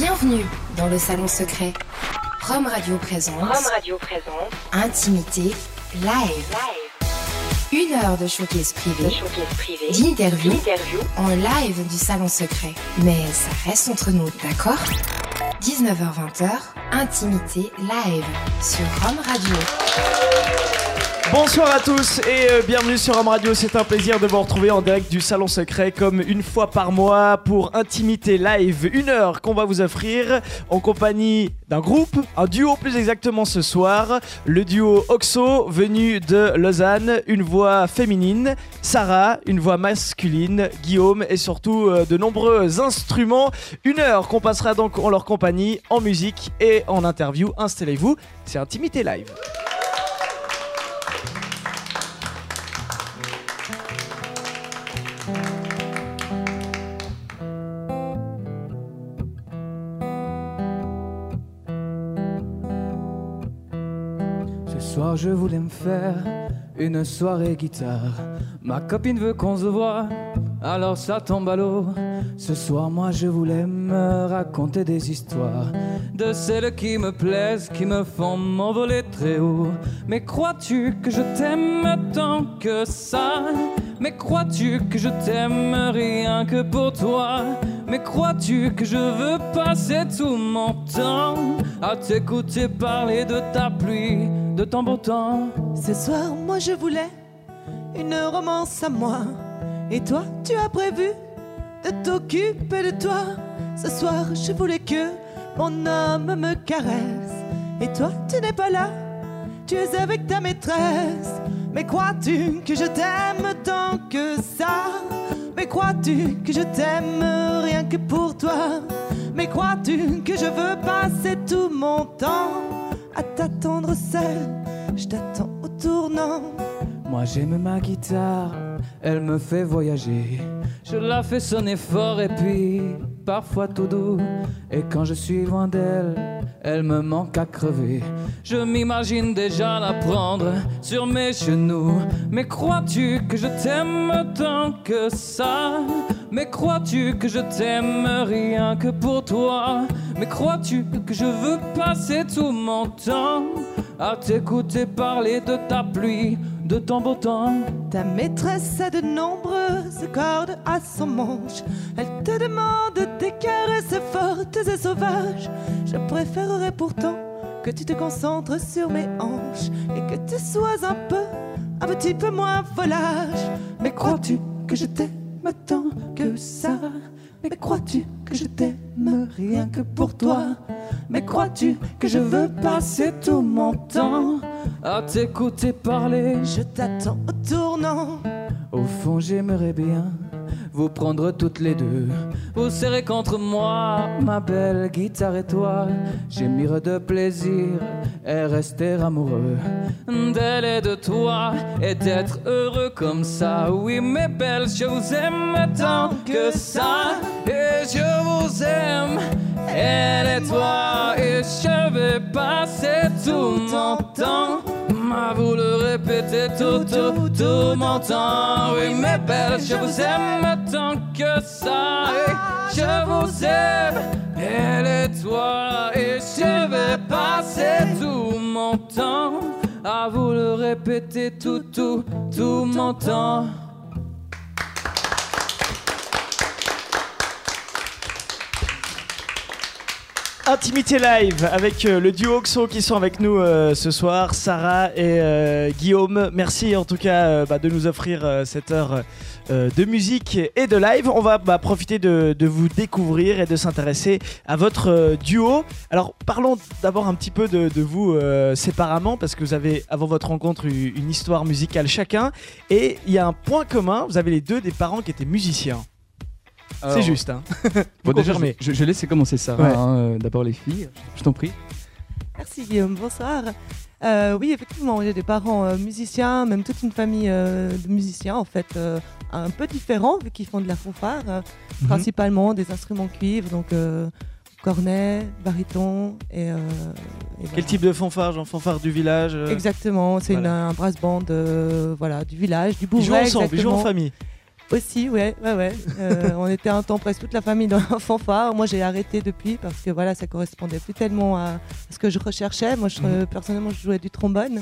Bienvenue dans le salon secret. Rome Radio présente. Rome Radio présente. Intimité live. Une heure de showcase privé. Privé. D'interview. D'interview. En live du salon secret. Mais ça reste entre nous, d'accord? 19h-20h, Intimité live sur Rome Radio. Bonsoir à tous et euh, bienvenue sur Rome Radio. C'est un plaisir de vous retrouver en direct du Salon Secret comme une fois par mois pour Intimité Live. Une heure qu'on va vous offrir en compagnie d'un groupe, un duo plus exactement ce soir. Le duo Oxo venu de Lausanne, une voix féminine. Sarah, une voix masculine. Guillaume et surtout euh, de nombreux instruments. Une heure qu'on passera donc en leur compagnie en musique et en interview. Installez-vous, c'est Intimité Live. Soir je voulais me faire une soirée guitare. Ma copine veut qu'on se voit, alors ça tombe à l'eau. Ce soir moi je voulais me raconter des histoires de celles qui me plaisent, qui me font m'envoler très haut. Mais crois-tu que je t'aime tant que ça? Mais crois-tu que je t'aime rien que pour toi? Mais crois-tu que je veux passer tout mon temps à t'écouter parler de ta pluie, de ton beau temps? Ce soir, moi je voulais une romance à moi. Et toi, tu as prévu de t'occuper de toi. Ce soir, je voulais que mon homme me caresse. Et toi, tu n'es pas là, tu es avec ta maîtresse. Mais crois-tu que je t'aime tant que ça? Mais crois-tu que je t'aime rien que pour toi? Mais crois-tu que je veux passer tout mon temps à t'attendre seul Je t'attends au tournant. Moi j'aime ma guitare, elle me fait voyager. Je la fais sonner fort et puis parfois tout doux. Et quand je suis loin d'elle, elle me manque à crever. Je m'imagine déjà la prendre sur mes genoux. Mais crois-tu que je t'aime tant que ça? Mais crois-tu que je t'aime rien que pour toi? Mais crois-tu que je veux passer tout mon temps à t'écouter parler de ta pluie, de ton beau temps Ta maîtresse a de nombreuses cordes à son manche. Elle te demande des caresses fortes et sauvages. Je préférerais pourtant que tu te concentres sur mes hanches et que tu sois un peu, un petit peu moins volage. Mais crois-tu que je t'aime tant que ça? Mais crois-tu que je t'aime rien que pour toi? Mais crois-tu que je veux passer tout mon temps à t'écouter parler? Je t'attends au tournant. Au fond, j'aimerais bien vous prendre toutes les deux, vous serrer contre moi, ma belle guitare et toi. Gémir de plaisir et rester amoureux d'elle et de toi et d'être heureux comme ça. Oui, mes belles, je vous aime tant que ça et je vous aime. Elle et toi et je vais passer tout mon temps à vous le répéter tout, tout, tout mon temps. Oui, mes belles, je vous aime tant que ça. Et je vous aime, elle et toi. Et je vais passer tout mon temps à vous le répéter tout, tout, tout mon temps. Intimité live avec euh, le duo Oxo qui sont avec nous euh, ce soir, Sarah et euh, Guillaume. Merci en tout cas bah, de nous offrir cette heure de musique et de live. On va bah, profiter de, vous découvrir et de s'intéresser à votre duo. Alors parlons d'abord un petit peu de, vous séparément parce que vous avez avant votre rencontre une histoire musicale chacun et il y a un point commun. Vous avez les deux des parents qui étaient musiciens. C'est juste, hein Bon, déjà, confirmez. je, je laisse commencer ça. Ouais. hein, euh, D'abord les filles, je t'en prie. Merci Guillaume, bonsoir. Euh, oui, effectivement, j'ai des parents euh, musiciens, même toute une famille euh, de musiciens en fait, euh, un peu différents vu qu'ils font de la fanfare, euh, Mhm. principalement des instruments cuivre, donc euh, cornet, baryton et. euh, et Quel voilà. type de fanfare Genre fanfare du village euh, Exactement, c'est voilà. un brass band euh, voilà, du village, du Ils jouent ensemble, ils jouent en famille. Aussi, ouais, ouais, ouais. Euh, on était un temps presque toute la famille dans la fanfare. Moi, j'ai arrêté depuis parce que voilà, ça correspondait plus tellement à ce que je recherchais. Moi, je, Mhm. personnellement, je jouais du trombone.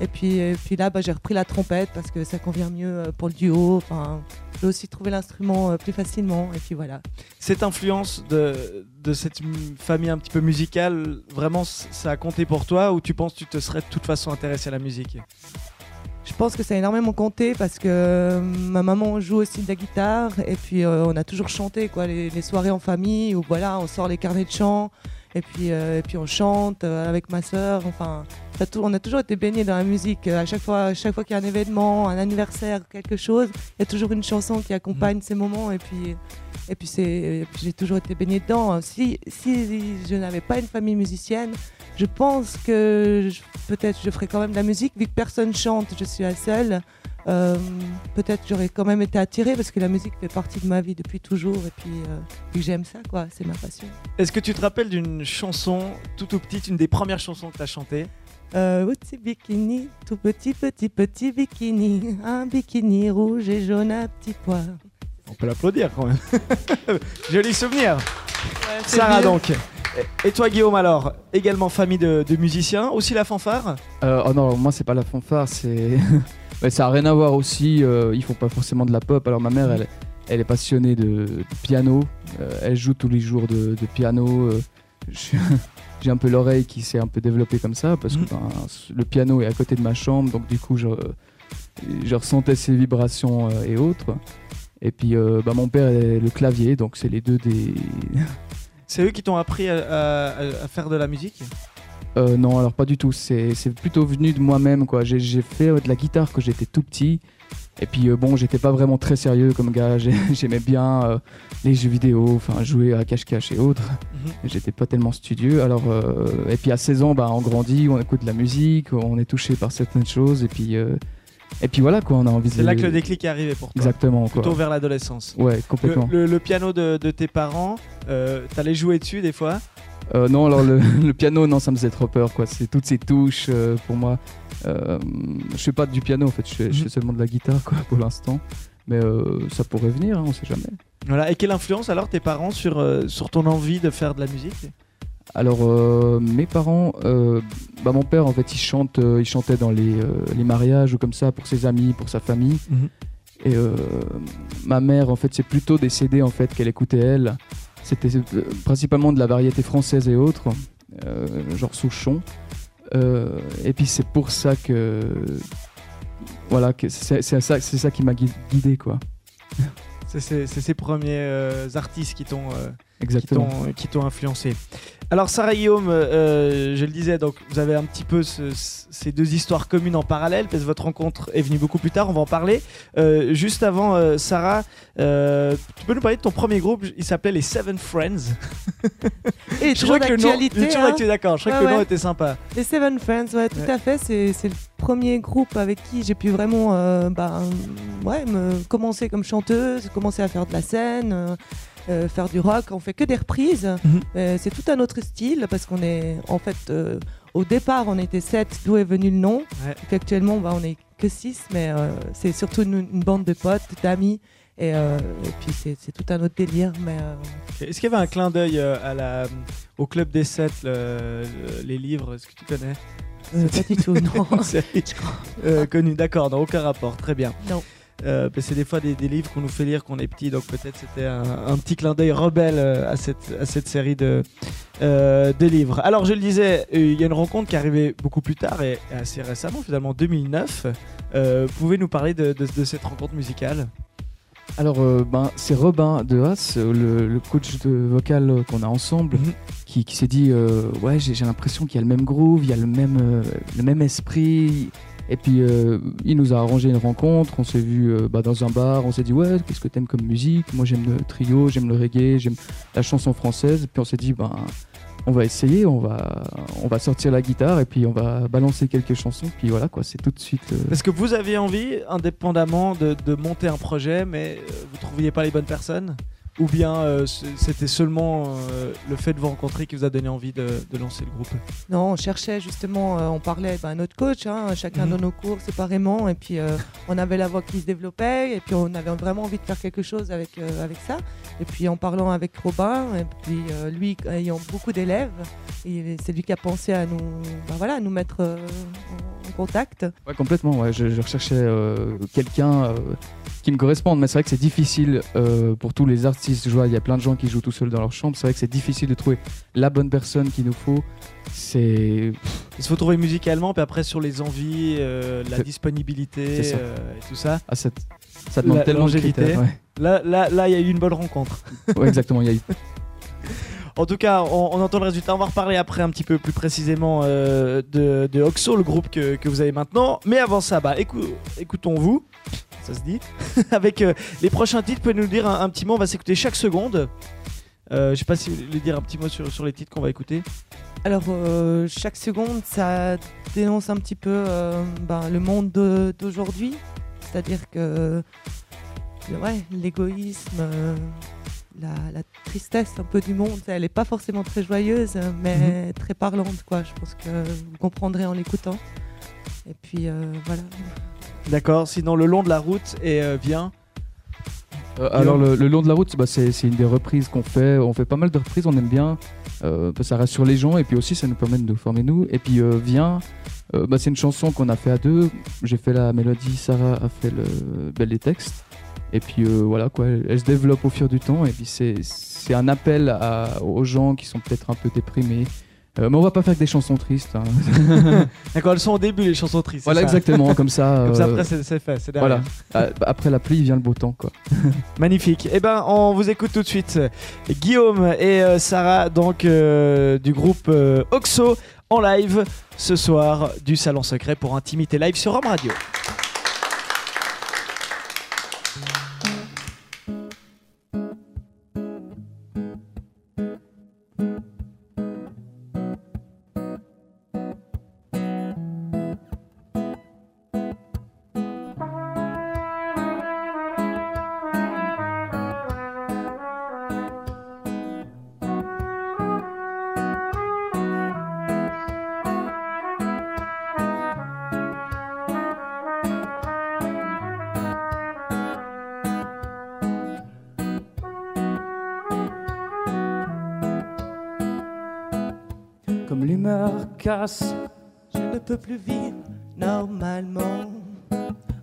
Et puis, et puis là, bah, j'ai repris la trompette parce que ça convient mieux euh, pour le duo. Enfin, j'ai aussi trouvé l'instrument euh, plus facilement. Et puis voilà. Cette influence de, de cette famille un petit peu musicale, vraiment, ça a compté pour toi ou tu penses que tu te serais de toute façon intéressé à la musique? Je pense que ça a énormément compté parce que euh, ma maman joue aussi de la guitare et puis euh, on a toujours chanté quoi, les, soirées en famille où voilà, on sort les carnets de chant et puis, euh, puis on chante avec ma sœur. Enfin, on a toujours été baignés dans la musique. À chaque fois, à chaque fois qu'il y a un événement, un anniversaire, quelque chose, il y a toujours une chanson qui accompagne ces moments et puis, et puis, j'ai toujours été baignée dedans. Si, si je n'avais pas une famille musicienne, je pense que peut-être je ferais quand même de la musique, vu que personne chante, je suis la seule. Euh, peut-être j'aurais quand même été attirée parce que la musique fait partie de ma vie depuis toujours et puis, euh, puis j'aime ça quoi, c'est ma passion. Est-ce que tu te rappelles d'une chanson tout tout petite, une des premières chansons que tu as chantées? Euh, petit bikini, tout petit petit petit bikini, un bikini rouge et jaune à petits pois. On peut l'applaudir quand même. Joli souvenir. Sarah donc. Et- toi Guillaume alors Également famille de, de musiciens, aussi la fanfare? Euh, oh non, moi c'est pas la fanfare, c'est. Ouais, ça a rien à voir aussi. euh, ils font pas forcément de la pop. Alors ma mère, elle, elle est passionnée de, de piano. euh, elle joue tous les jours de, de piano. euh, je- J'ai un peu l'oreille qui s'est un peu développée comme ça parce que Mhm. ben, le piano est à côté de ma chambre, donc du coup je, je ressentais ses vibrations euh, et autres. Et puis euh, bah, mon père est le clavier, donc c'est les deux des. C'est eux qui t'ont appris à, à- à faire de la musique? Euh, non, alors pas du tout. C'est c'est plutôt venu de moi-même. quoi. J'ai j'ai fait euh, de la guitare quand j'étais tout petit. Et puis euh, bon, j'étais pas vraiment très sérieux comme gars. J'ai- J'aimais bien euh, les jeux vidéo, enfin jouer à cache-cache et autres. Mhm. J'étais pas tellement studieux. Alors euh, et puis à 16 ans, bah, on grandit, on écoute de la musique, on est touché par certaines choses. Et puis et puis voilà quoi, on a envie de. C'est là que le déclic est arrivé pour toi. Exactement quoi. Plutôt vers l'adolescence. Ouais, Le, complètement. le- le piano de, de tes parents, t'allais jouer dessus des fois? Non, alors le, le piano, non, ça me faisait trop peur, quoi. C'est toutes ces touches pour moi. Euh, je fais pas du piano, en fait, je fais, je fais Mhm. seulement de la guitare, quoi, pour l'instant. Mais euh, ça pourrait venir, hein, on sait jamais. Voilà. Et quelle influence alors tes parents sur, euh, sur ton envie de faire de la musique? Alors, euh, mes parents, bah, mon père, en fait, il chante, il chantait dans les, les mariages ou comme ça pour ses amis, pour sa famille. Mhm. Et ma mère, en fait, c'est plutôt des CD en fait qu'elle écoutait elle. C'était principalement de la variété française et autres, genre Souchon. Euh, et puis c'est pour ça que voilà c'est ça, c'est ça qui m'a gui- guidé quoi. C'est ces premiers euh, artistes qui t'ont euh, Exactement. qui t'ont influencé. Alors Sarah Guillaume, euh, je le disais, donc vous avez un petit peu ce- ce- ces deux histoires communes en parallèle, parce que votre rencontre est venue beaucoup plus tard, on va en parler. Euh, juste avant, euh, Sarah, euh, tu peux nous parler de ton premier groupe, il s'appelle les Seven Friends. Et Je crois que le nom, hein. d'accord, je crois que le nom était sympa. Les Seven Friends, ouais, tout Ouais. à fait. C'est le premier groupe avec qui j'ai pu vraiment euh, bah, ouais, me commencer comme chanteuse, commencer à faire de la scène, euh, faire du rock. On fait que des reprises. Mhm. Euh, c'est tout un autre style parce qu'on est en fait euh, au départ on était sept, d'où est venu le nom. Ouais. Et puis actuellement bah, on est que six, mais c'est surtout une, une bande de potes, d'amis. Et, euh, et puis c'est tout un autre délire. Mais euh, Est-ce qu'il y avait un clin d'œil à la, au Club des Sept, le- le- les livres, est-ce que tu connais? Euh, pas du tout, non. Connue, d'accord, dans aucun rapport, très bien. Non. Euh, c'est des fois des, des livres qu'on nous fait lire qu'on est petit, donc peut-être c'était un, un petit clin d'œil rebelle euh, à cette, à cette série de, euh, de livres. Alors je le disais, il y a une rencontre qui est arrivée beaucoup plus tard et assez récemment, finalement en 2009. Euh, vous pouvez nous parler de, de- de cette rencontre musicale? Alors euh, ben c'est Robin de Haas, le, le coach de vocal qu'on a ensemble, Mhm. qui, qui s'est dit euh, ouais j'ai j'ai l'impression qu'il y a le même groove, il y a le même euh, le même esprit. Et puis euh, il nous a arrangé une rencontre, on s'est vu euh, bah, dans un bar, on s'est dit ouais qu'est-ce que t'aimes comme musique? Moi j'aime le trio, j'aime le reggae, j'aime la chanson française. Puis on s'est dit ben on va essayer, on va on va sortir la guitare et puis on va balancer quelques chansons. Puis voilà quoi, c'est tout de suite. euh, Parce que vous aviez envie, indépendamment, de, de monter un projet, mais euh, vous trouviez pas les bonnes personnes? Ou bien euh, c'était seulement euh, le fait de vous rencontrer qui vous a donné envie de, de lancer le groupe? Non, on cherchait justement, euh, on parlait bah, à notre coach, hein, chacun Mhm. dans nos cours séparément, et puis euh, on avait la voix qui se développait, et puis on avait vraiment envie de faire quelque chose avec, euh, avec ça. Et puis en parlant avec Robin, et puis euh, lui ayant beaucoup d'élèves, c'est lui qui a pensé à nous, bah, voilà, à nous mettre euh, en, en contact. Ouais, complètement. Ouais. Je, je recherchais euh, quelqu'un euh, qui me corresponde, mais c'est vrai que c'est difficile euh, pour tous les artistes. Je vois, il y a plein de gens qui jouent tout seuls dans leur chambre. C'est vrai que c'est difficile de trouver la bonne personne qu'il nous faut. C'est Il faut trouver musicalement, puis après sur les envies, euh, la disponibilité ça. euh, et tout ça. ah, ça demande La tellement de critères. Ouais. Là, là, là, il y a eu une bonne rencontre. Ouais, exactement. Il y a eu En tout cas, on, on entend le résultat. On va reparler après un petit peu plus précisément euh, de, de Oxo, le groupe que, que vous avez maintenant. Mais avant ça, bah, écou- écoutons-vous. Ça se dit. Avec euh, les prochains titres, vous pouvez nous dire un, un petit mot. On va s'écouter chaque seconde. Euh, je sais pas si vous voulez dire un petit mot sur, sur les titres qu'on va écouter. Alors euh, chaque seconde, ça dénonce un petit peu euh, ben, le monde de- d'aujourd'hui, c'est-à-dire que ouais, l'égoïsme, la, la tristesse un peu du monde, elle n'est pas forcément très joyeuse, mais très parlante, quoi. Je pense que vous comprendrez en l'écoutant. Et puis voilà. D'accord. Sinon, le long de la route et euh, vient. Euh, alors le, long de la route, bah, c'est une des reprises qu'on fait. On fait pas mal de reprises, on aime bien. Euh, ça reste sur les gens et puis aussi ça nous permet de nous former nous. Et puis euh, Viens, euh, bah, c'est une chanson qu'on a fait à deux. J'ai fait la mélodie, Sarah a fait le, bah, les textes. Et puis voilà quoi, elle, se développe au fil du temps. Et puis c'est un appel aux gens qui sont peut-être un peu déprimés. Euh, mais on va pas faire que des chansons tristes. hein. D'accord, elles sont au début, les chansons tristes. voilà ça exactement comme ça. Comme ça, euh, après, c'est c'est fait. c'est derrière. voilà. Ah, Après la pluie vient le beau temps quoi. Magnifique. Eh ben, on vous écoute tout de suite. Guillaume et euh, Sarah, donc du groupe Oxo, en live ce soir du Salon Secret pour Intimité Live sur Rome Radio. Plus vivre normalement,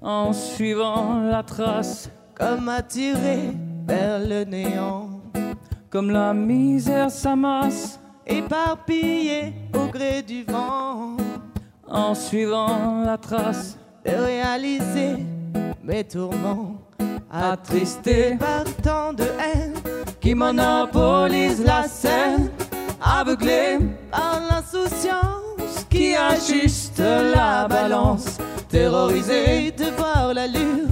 en suivant la trace. comme attiré vers le néant, Comme la misère s'amasse éparpillé au gré du vent. en suivant la trace. de réaliser mes tourments, Attristé par tant de haine, qui monopolise la scène, aveuglé par l'insouciance qui ajuste la balance, terrorisé de voir l'allure,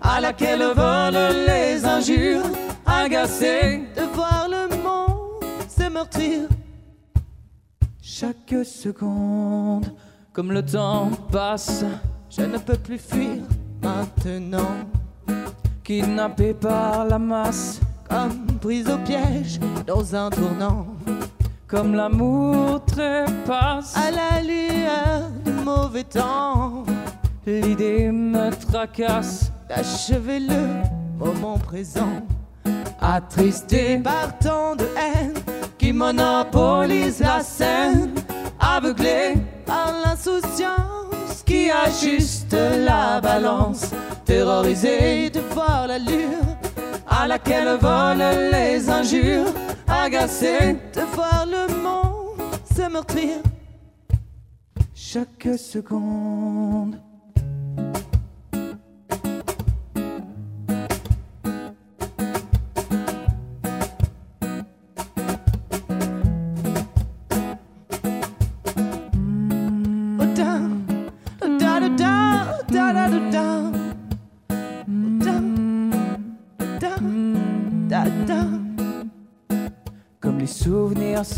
à laquelle volent les injures, agacé de voir le monde se meurtrir. chaque seconde, comme le temps passe, Je ne peux plus fuir maintenant, kidnappé par la masse, comme prise au piège dans un tournant, comme l'amour trépasse. à la lueur du mauvais temps, L'idée me tracasse, d'achever le moment présent. attristé Par tant de haine, qui monopolise la scène, aveuglé par l'insouciance qui ajuste la balance, terrorisé de voir l'allure, à laquelle volent les injures, agacé de voir le monde se meurtrir. chaque seconde.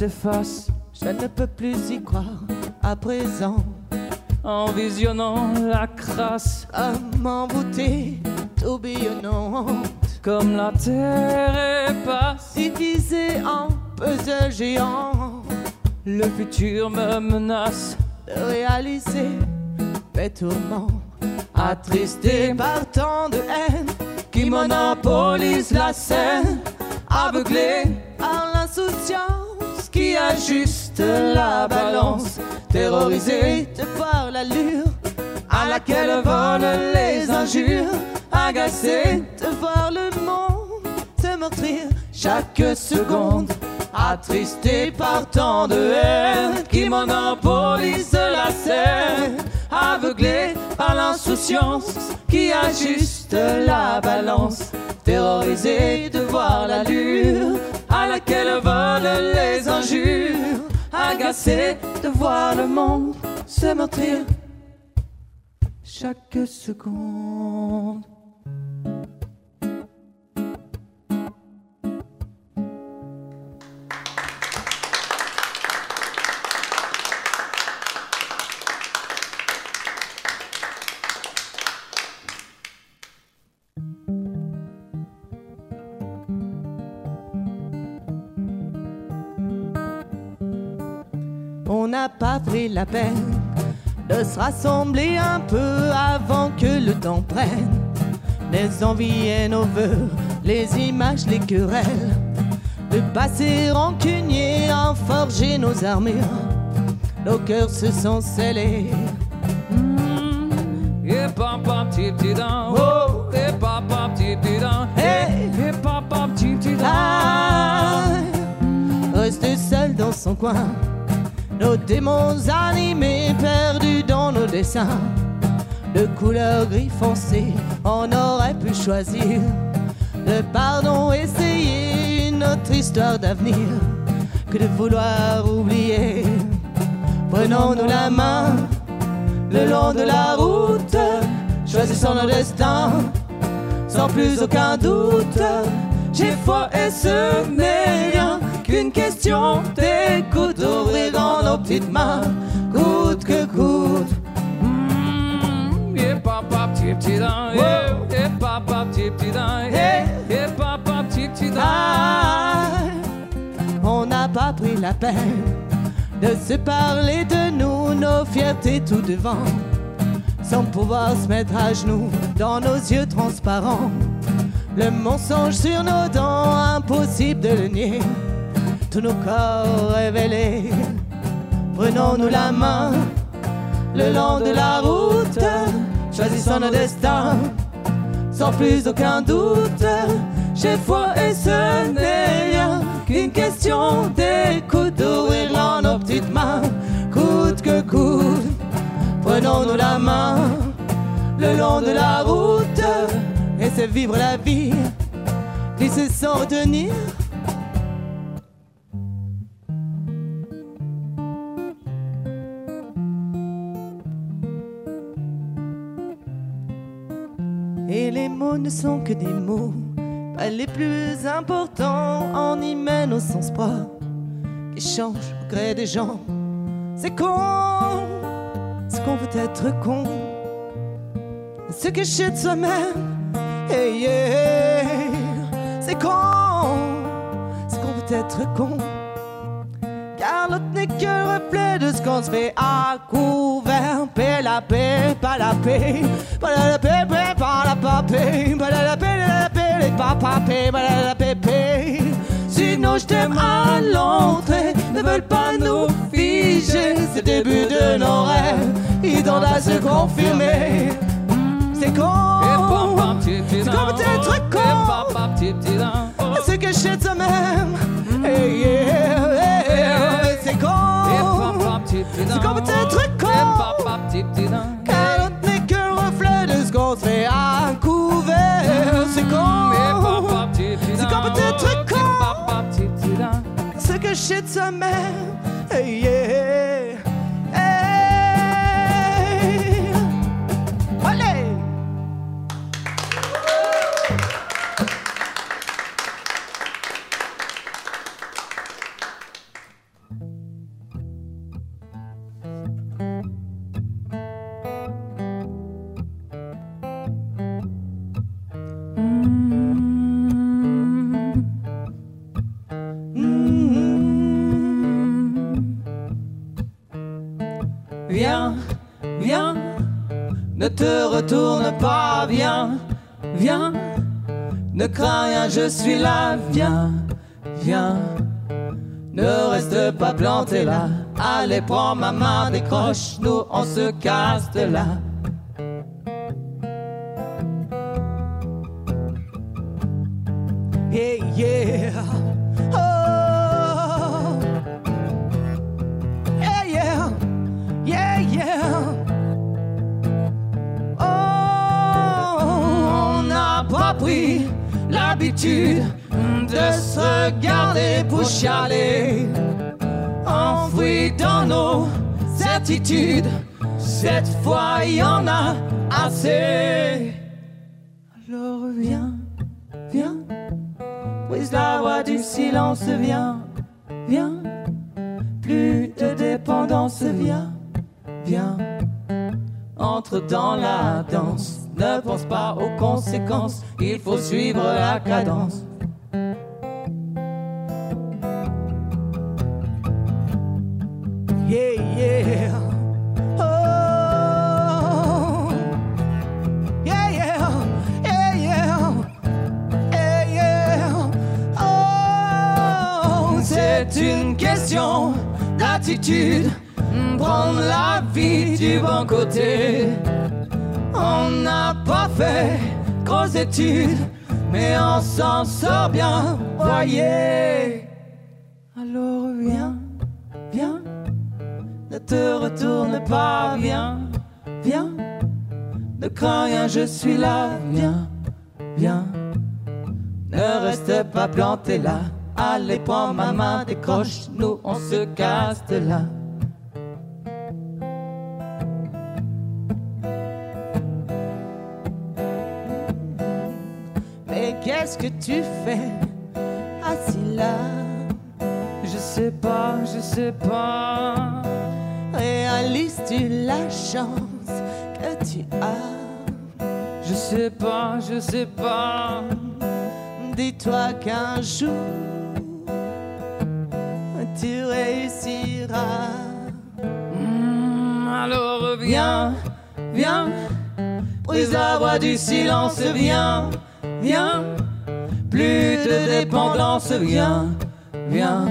Je ne peux plus y croire à présent. en visionnant la crasse, À m'envoûter, tourbillonnante. comme la terre est passe. divisé en puzzle géant, Le futur me menace, de réaliser mes tourments, attristé par tant de haine, qui monopolise la scène, aveuglé par l'insouciance qui ajuste la balance, terrorisé de voir l'allure à laquelle volent les injures, agacé de voir le monde se meurtrir chaque seconde, attristé par tant de haine qui monopolise la scène, aveuglé par l'insouciance qui ajuste la balance, terrorisé de voir l'allure à laquelle volent les injures, agacé de voir le monde se meurtrir chaque seconde. Pris la peine de se rassembler un peu avant que le temps prenne. Les envies et nos voeux, les images, les querelles. Le passé rancunier a forgé nos armures. Nos cœurs se sont scellés. Et papa petit petit dan, oh, et papa petit petit dan, Hey! et papa petit petit dan. Ah, Reste seul dans son coin. Nos démons animés, perdus dans nos dessins. De couleur gris foncé, on aurait pu choisir. Le pardon, essayer une autre histoire d'avenir que de vouloir oublier. Prenons-nous la main le long de la route, choisissons nos destins sans plus aucun doute. J'ai foi et ce n'est rien qu'une question d'écoute, ouvrir dans nos petites mains, coûte que coûte. Mm, Et papa petit petit dan, Wow. et papa petit petit papa petit petit. Ah, on n'a pas pris la peine de se parler de nous, nos fiertés tout devant, sans pouvoir se mettre à genoux dans nos yeux transparents. Le mensonge sur nos dents, impossible de le nier. Tous nos corps révélés, prenons-nous la main le long de la route, choisissons nos destins sans plus aucun doute. J'ai foi et ce n'est rien qu'une question d'écoute, d'ouvrir dans nos petites mains, coûte que coûte. Prenons-nous la main le long de la route et c'est vivre la vie, glisser sans retenir. Ne sont que des mots, pas les plus importants. On y mène au sens propre, qui change au gré des gens. C'est con, ce qu'on veut être con, ce que de soi-même. C'est con, ce qu'on veut être con. Car l'autre n'est que le reflet de ce qu'on se fait à couvert. Paix, la paix, pas la paix. Pas la paix, pas la paix. Pas la paix, la paix, les paix. Pas la paix, paix. Sinon, je t'aime à l'entrée. Ne veulent pas nous figer. C'est le début de nos rêves. Ils tendent à se confirmer. C'est con. comme être oh, con. je sais de soi-même. Hey, yeah, hey, yeah. C'est con. C'est comme allez, prends ma main, décroche, nous on se casse de là. Hey, yeah. Oh. Hey, yeah. Yeah, yeah. Oh, on n'a pas pris l'habitude de se regarder pour chialer. Enfoui dans nos certitudes, cette fois y en a assez. Alors viens, viens, brise la voix du silence, viens, viens. Plus de dépendance, viens, viens. Entre dans la danse, ne pense pas aux conséquences, il faut suivre la cadence. Prendre la vie du bon côté. On n'a pas fait grosses études, mais on s'en sort bien, voyez. Alors viens, viens, ne te retourne pas, viens, viens, ne crains rien, je suis là, viens, viens. Ne reste pas planté là. Allez, prends ma main, décroche, nous on se casse de là. Mais qu'est-ce que tu fais assis là Je sais pas, je sais pas. Réalises-tu la chance que tu as? Je sais pas, je sais pas. Dis-toi qu'un jour tu réussiras. Hmm, alors viens, viens, brise la voix du silence, viens, viens. Plus de dépendance, viens, viens.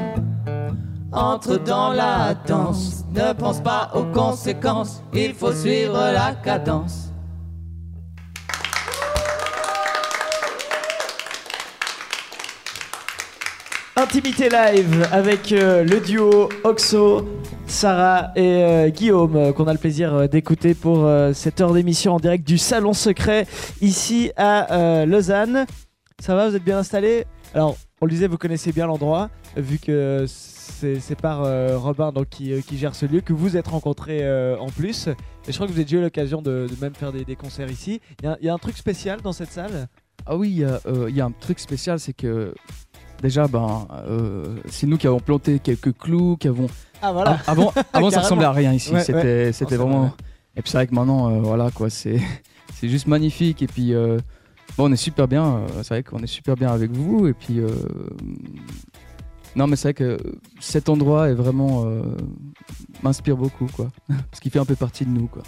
Entre dans la danse, ne pense pas aux conséquences, il faut suivre la cadence. Intimité live avec euh, le duo Oxo, Sarah et euh, Guillaume euh, qu'on a le plaisir d'écouter pour cette heure d'émission en direct du Salon Secret ici à Lausanne. Ça va, vous êtes bien installés? Alors, on le disait, vous connaissez bien l'endroit vu que c'est par Robin donc, qui, gère ce lieu que vous êtes rencontrés en plus. Et je crois que vous avez déjà eu l'occasion de, même faire des, concerts ici. Il y, a- un truc spécial dans cette salle? Ah oui, il y a un truc spécial, c'est que déjà, ben, euh, c'est nous qui avons planté quelques clous, qui avons. Ah voilà Ah, avant, avant ça ressemblait à rien ici. Ouais, c'était, c'était c'est vraiment. vrai. Et puis c'est vrai que maintenant, euh, voilà quoi, c'est, c'est juste magnifique. Et puis, euh, bon, on est super bien. euh, c'est vrai qu'on est super bien avec vous. Et puis, euh, non, mais c'est vrai que cet endroit est vraiment euh, m'inspire beaucoup, quoi, parce qu'il fait un peu partie de nous, quoi.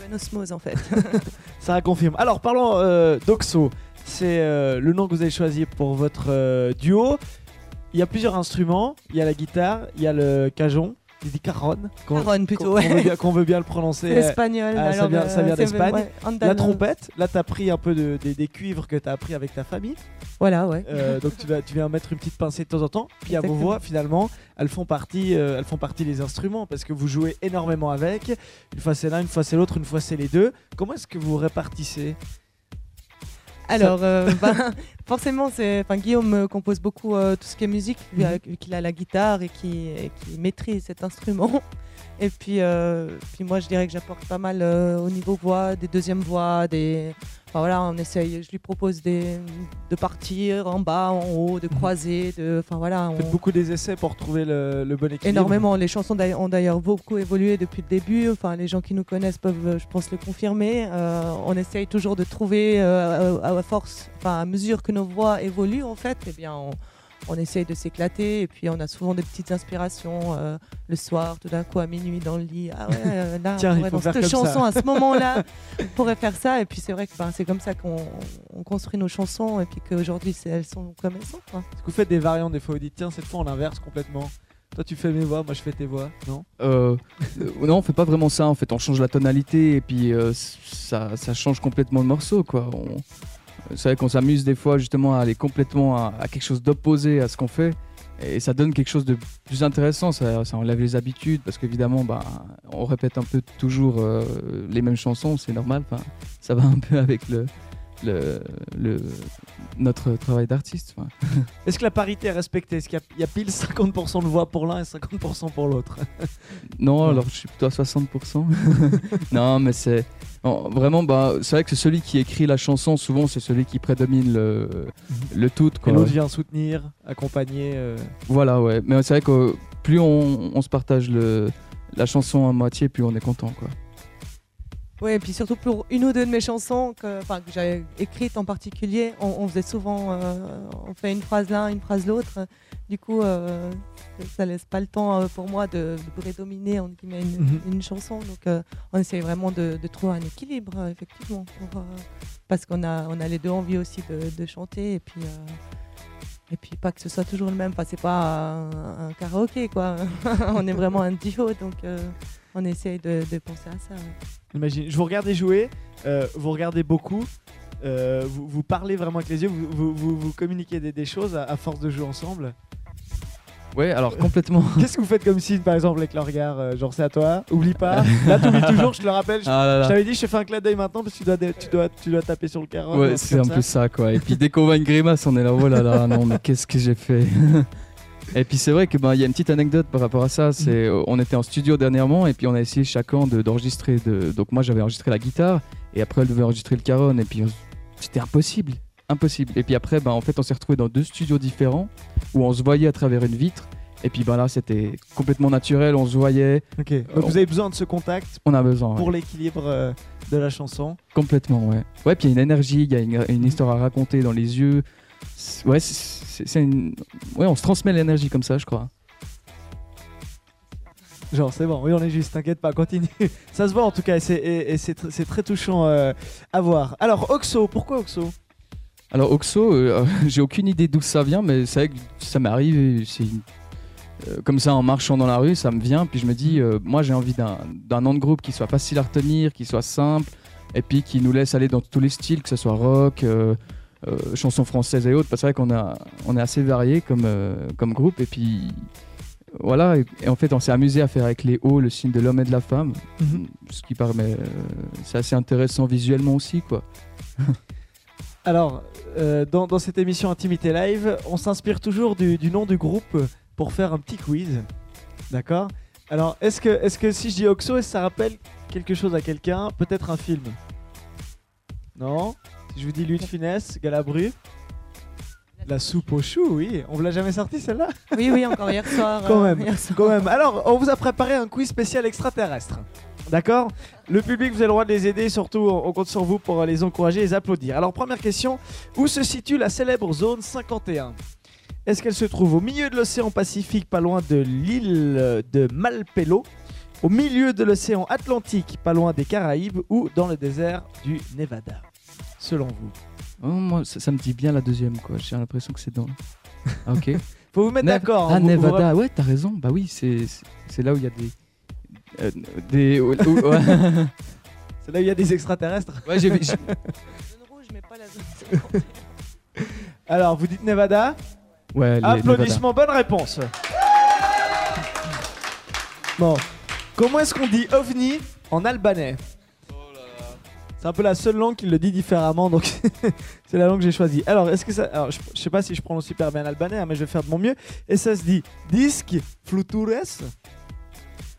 Bonne osmose en fait. Ça confirme. Alors parlons euh, d'Oxo. C'est euh, le nom que vous avez choisi pour votre euh, duo. Il y a plusieurs instruments. Il y a la guitare, il y a le cajon. Il dit caron. qu'on- Caron, plutôt, qu'on ouais. veut bien- Qu'on veut bien le prononcer. Espagnol. ah, ça vient- euh, vient d'Espagne. ouais, La trompette. Là, t'as pris un peu de- des, des cuivres que t'as appris avec ta famille. Voilà, ouais. Euh, donc tu vas, tu viens mettre une petite pincée de temps en temps. Puis à vos voix, finalement, elles font partie, euh, elles font partie des instruments parce que vous jouez énormément avec. Une fois c'est l'un, une fois c'est l'autre, une fois c'est les deux. Comment est-ce que vous répartissez? Alors, euh, ben, forcément, Guillaume euh, compose beaucoup euh, tout ce qui est musique, vu, Mhm. euh, vu qu'il a la guitare et qui, et qui maîtrise cet instrument. Et puis, euh, puis moi, je dirais que j'apporte pas mal au niveau voix, des deuxièmes voix, des. Enfin voilà, on essaye. Je lui propose des, de partir en bas, en haut, de croiser, de. Enfin voilà. Faites on- beaucoup des essais pour trouver le, le bon équilibre. Énormément. Les chansons ont d'ailleurs beaucoup évolué depuis le début. Enfin, les gens qui nous connaissent peuvent, euh, je pense, le confirmer. Euh, on essaye toujours de trouver, euh, à à force, enfin, à mesure que nos voix évoluent, en fait, eh bien, on, on essaye de s'éclater et puis on a souvent des petites inspirations euh, le soir, tout d'un coup à minuit dans le lit. Ah ouais, euh, là, Tiens, on dans cette ça. chanson à ce moment-là, on pourrait faire ça. Et puis c'est vrai que ben, c'est comme ça qu'on on construit nos chansons et puis qu'aujourd'hui elles sont comme elles sont. Est-ce que vous faites des variantes des fois Vous dites, tiens, cette fois on inverse complètement. Toi, tu fais mes voix, moi je fais tes voix, non? Euh, euh, non, on fait pas vraiment ça. En fait, on change la tonalité et puis euh, ça, ça change complètement le morceau, quoi. On- C'est vrai qu'on s'amuse des fois justement à aller complètement à, quelque chose d'opposé à ce qu'on fait. Et ça donne quelque chose de plus intéressant, ça, enlève les habitudes, parce qu'évidemment, bah, on répète un peu toujours euh, les mêmes chansons, c'est normal, ça va un peu avec le, le, le- notre travail d'artiste. enfin. Est-ce que la parité est respectée? Est-ce qu'il y, a- il y a pile 50% de voix pour l'un et 50% pour l'autre? Non, alors je suis plutôt à 60%. non, mais c'est. vraiment, bah, c'est vrai que celui qui écrit la chanson, souvent, c'est celui qui prédomine le, le tout. Et Quoi. l'autre vient soutenir, accompagner. euh, Voilà, ouais. Mais c'est vrai que plus on, on se partage le, la chanson à moitié, plus on est content. Quoi. Ouais, et puis surtout pour une ou deux de mes chansons que, j'avais écrites en particulier, on, on faisait souvent, euh, on fait une phrase l'un, une phrase l'autre. Du coup, euh, ça laisse pas le temps euh, pour moi de, de prédominer guillemets, une, Mhm. une chanson. Donc, euh, on essaye vraiment de, de trouver un équilibre, effectivement, pour, parce qu'on a, on a les deux envie aussi de, de chanter et puis. et puis pas que ce soit toujours le même, enfin c'est pas un, un karaoké quoi, on est vraiment un duo donc euh, on essaye de, de penser à ça. ouais. Imagine, je vous regardais jouer, euh, vous regardez beaucoup, euh, vous, vous parlez vraiment avec les yeux, vous, vous, vous- vous communiquez des, des choses à, à force de jouer ensemble. Ouais, alors complètement. Qu'est-ce que vous faites comme signe par exemple avec le regard euh, Genre c'est à toi, oublie pas. Là t'oublies toujours, je te le rappelle. Je, Ah t'avais dit, je te fais un clin d'œil maintenant parce que tu dois, tu dois, tu dois taper sur le carreau. Ouais, c'est un peu ça, quoi. Et puis dès qu'on voit une grimace, on est là, oh là là, non, mais qu'est-ce que j'ai fait? Et puis c'est vrai que il y a une petite anecdote par rapport à ça. C'est, euh, on était en studio dernièrement et puis on a essayé chacun de, d'enregistrer. De... Donc moi j'avais enregistré la guitare et après elle devait enregistrer le caron et puis c'était impossible, impossible. Et puis après, ben, en fait, on s'est retrouvé dans deux studios différents où on se voyait à travers une vitre. Et puis ben là, c'était complètement naturel, on se voyait, Ok, donc vous avez besoin de ce contact on a besoin. ouais. pour l'équilibre euh, de la chanson. Complètement, ouais. Ouais, puis il y a une énergie, il y a une, une histoire à raconter dans les yeux. Ouais, c'est- une. Ouais, on se transmet l'énergie comme ça, je crois. Genre c'est bon, oui on est juste, t'inquiète pas, continue. Ça se voit en tout cas et c'est, tr- très touchant euh, à voir. Alors Oxo, pourquoi Oxo? Alors, Oxo, euh, j'ai aucune idée d'où ça vient, mais c'est vrai que ça m'arrive. C'est euh, comme ça en marchant dans la rue, ça me vient. Puis je me dis, moi j'ai envie d'un nom de groupe qui soit facile à retenir, qui soit simple, et puis qui nous laisse aller dans tous les styles, que ce soit rock, chansons françaises et autres. Parce que c'est vrai qu'on a, on est assez varié comme, euh, comme groupe, et puis voilà. Et, et en fait, on s'est amusé à faire avec les hauts le signe de l'homme et de la femme, ce qui permet, euh, c'est assez intéressant visuellement aussi, quoi. Alors, euh, dans, dans cette émission Intimité Live, on s'inspire toujours du, du nom du groupe pour faire un petit quiz. D'accord? Alors, est-ce que, est que si je dis Oxo, est-ce que ça rappelle quelque chose à quelqu'un? Peut-être un film? Non? Je vous dis Louis de Funès, Galabru La soupe aux choux, oui. On vous l'a jamais sorti celle-là Oui, oui, encore hier soir. Quand euh, même, quand même. Alors, on vous a préparé un quiz spécial extraterrestre. D'accord? Le public, vous avez le droit de les aider, surtout on on compte sur vous pour les encourager et les applaudir. Alors, première question, où se situe la célèbre zone 51 Est-ce qu'elle se trouve au milieu de l'océan Pacifique, pas loin de l'île de Malpelo? Au milieu de l'océan Atlantique, pas loin des Caraïbes? Ou dans le désert du Nevada? Selon vous Oh, moi, ça, ça me dit bien la deuxième, quoi. J'ai l'impression que c'est dans. Ah, ok. Faut vous mettre Nev- d'accord. hein, Ah, vous- vous- Nevada, ouais, t'as raison. Bah oui, c'est là où il y a des. euh, des. C'est là où il y a des extraterrestres. Ouais, j'ai vu- j'ai- La zone rouge, mais pas la zone 51. Alors, vous dites Nevada Ouais, les- Applaudissements, bonne réponse. Bon, comment est-ce qu'on dit ovni en albanais? C'est un peu la seule langue qui le dit différemment, donc c'est la langue que j'ai choisie. Alors, est-ce que ça. Alors, je, je sais pas si je prononce super bien l'albanais, hein, mais je vais faire de mon mieux. Et ça se dit disque flutures,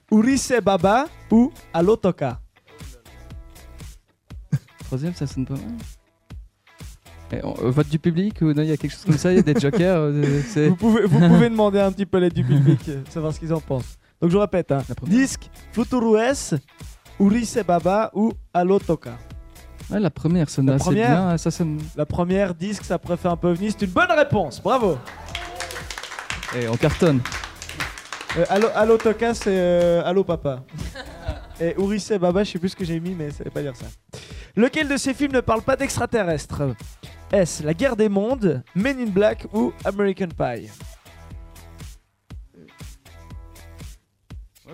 urise baba ou alotoka. Troisième, ça sonne pas mal. Eh, on- euh, vote du public ou non, il y a quelque chose comme ça, il y a des jokers. euh, Vous pouvez, vous pouvez demander un petit peu l'aide du public, euh, savoir ce qu'ils en pensent. Donc je répète, hein. Disque flutures, urise baba ou alotoka. Ouais, la première sonne La assez première bien. Ça sonne. La première disque, ça préfère un peu ovni, c'est une bonne réponse, bravo Et on cartonne. Euh, allô, allô Toka, c'est euh, allô papa. Et et Baba, je sais plus ce que j'ai mis, mais ça veut pas dire ça. Lequel de ces films ne parle pas d'extraterrestres? Est-ce La guerre des mondes, Men in Black ou American Pie?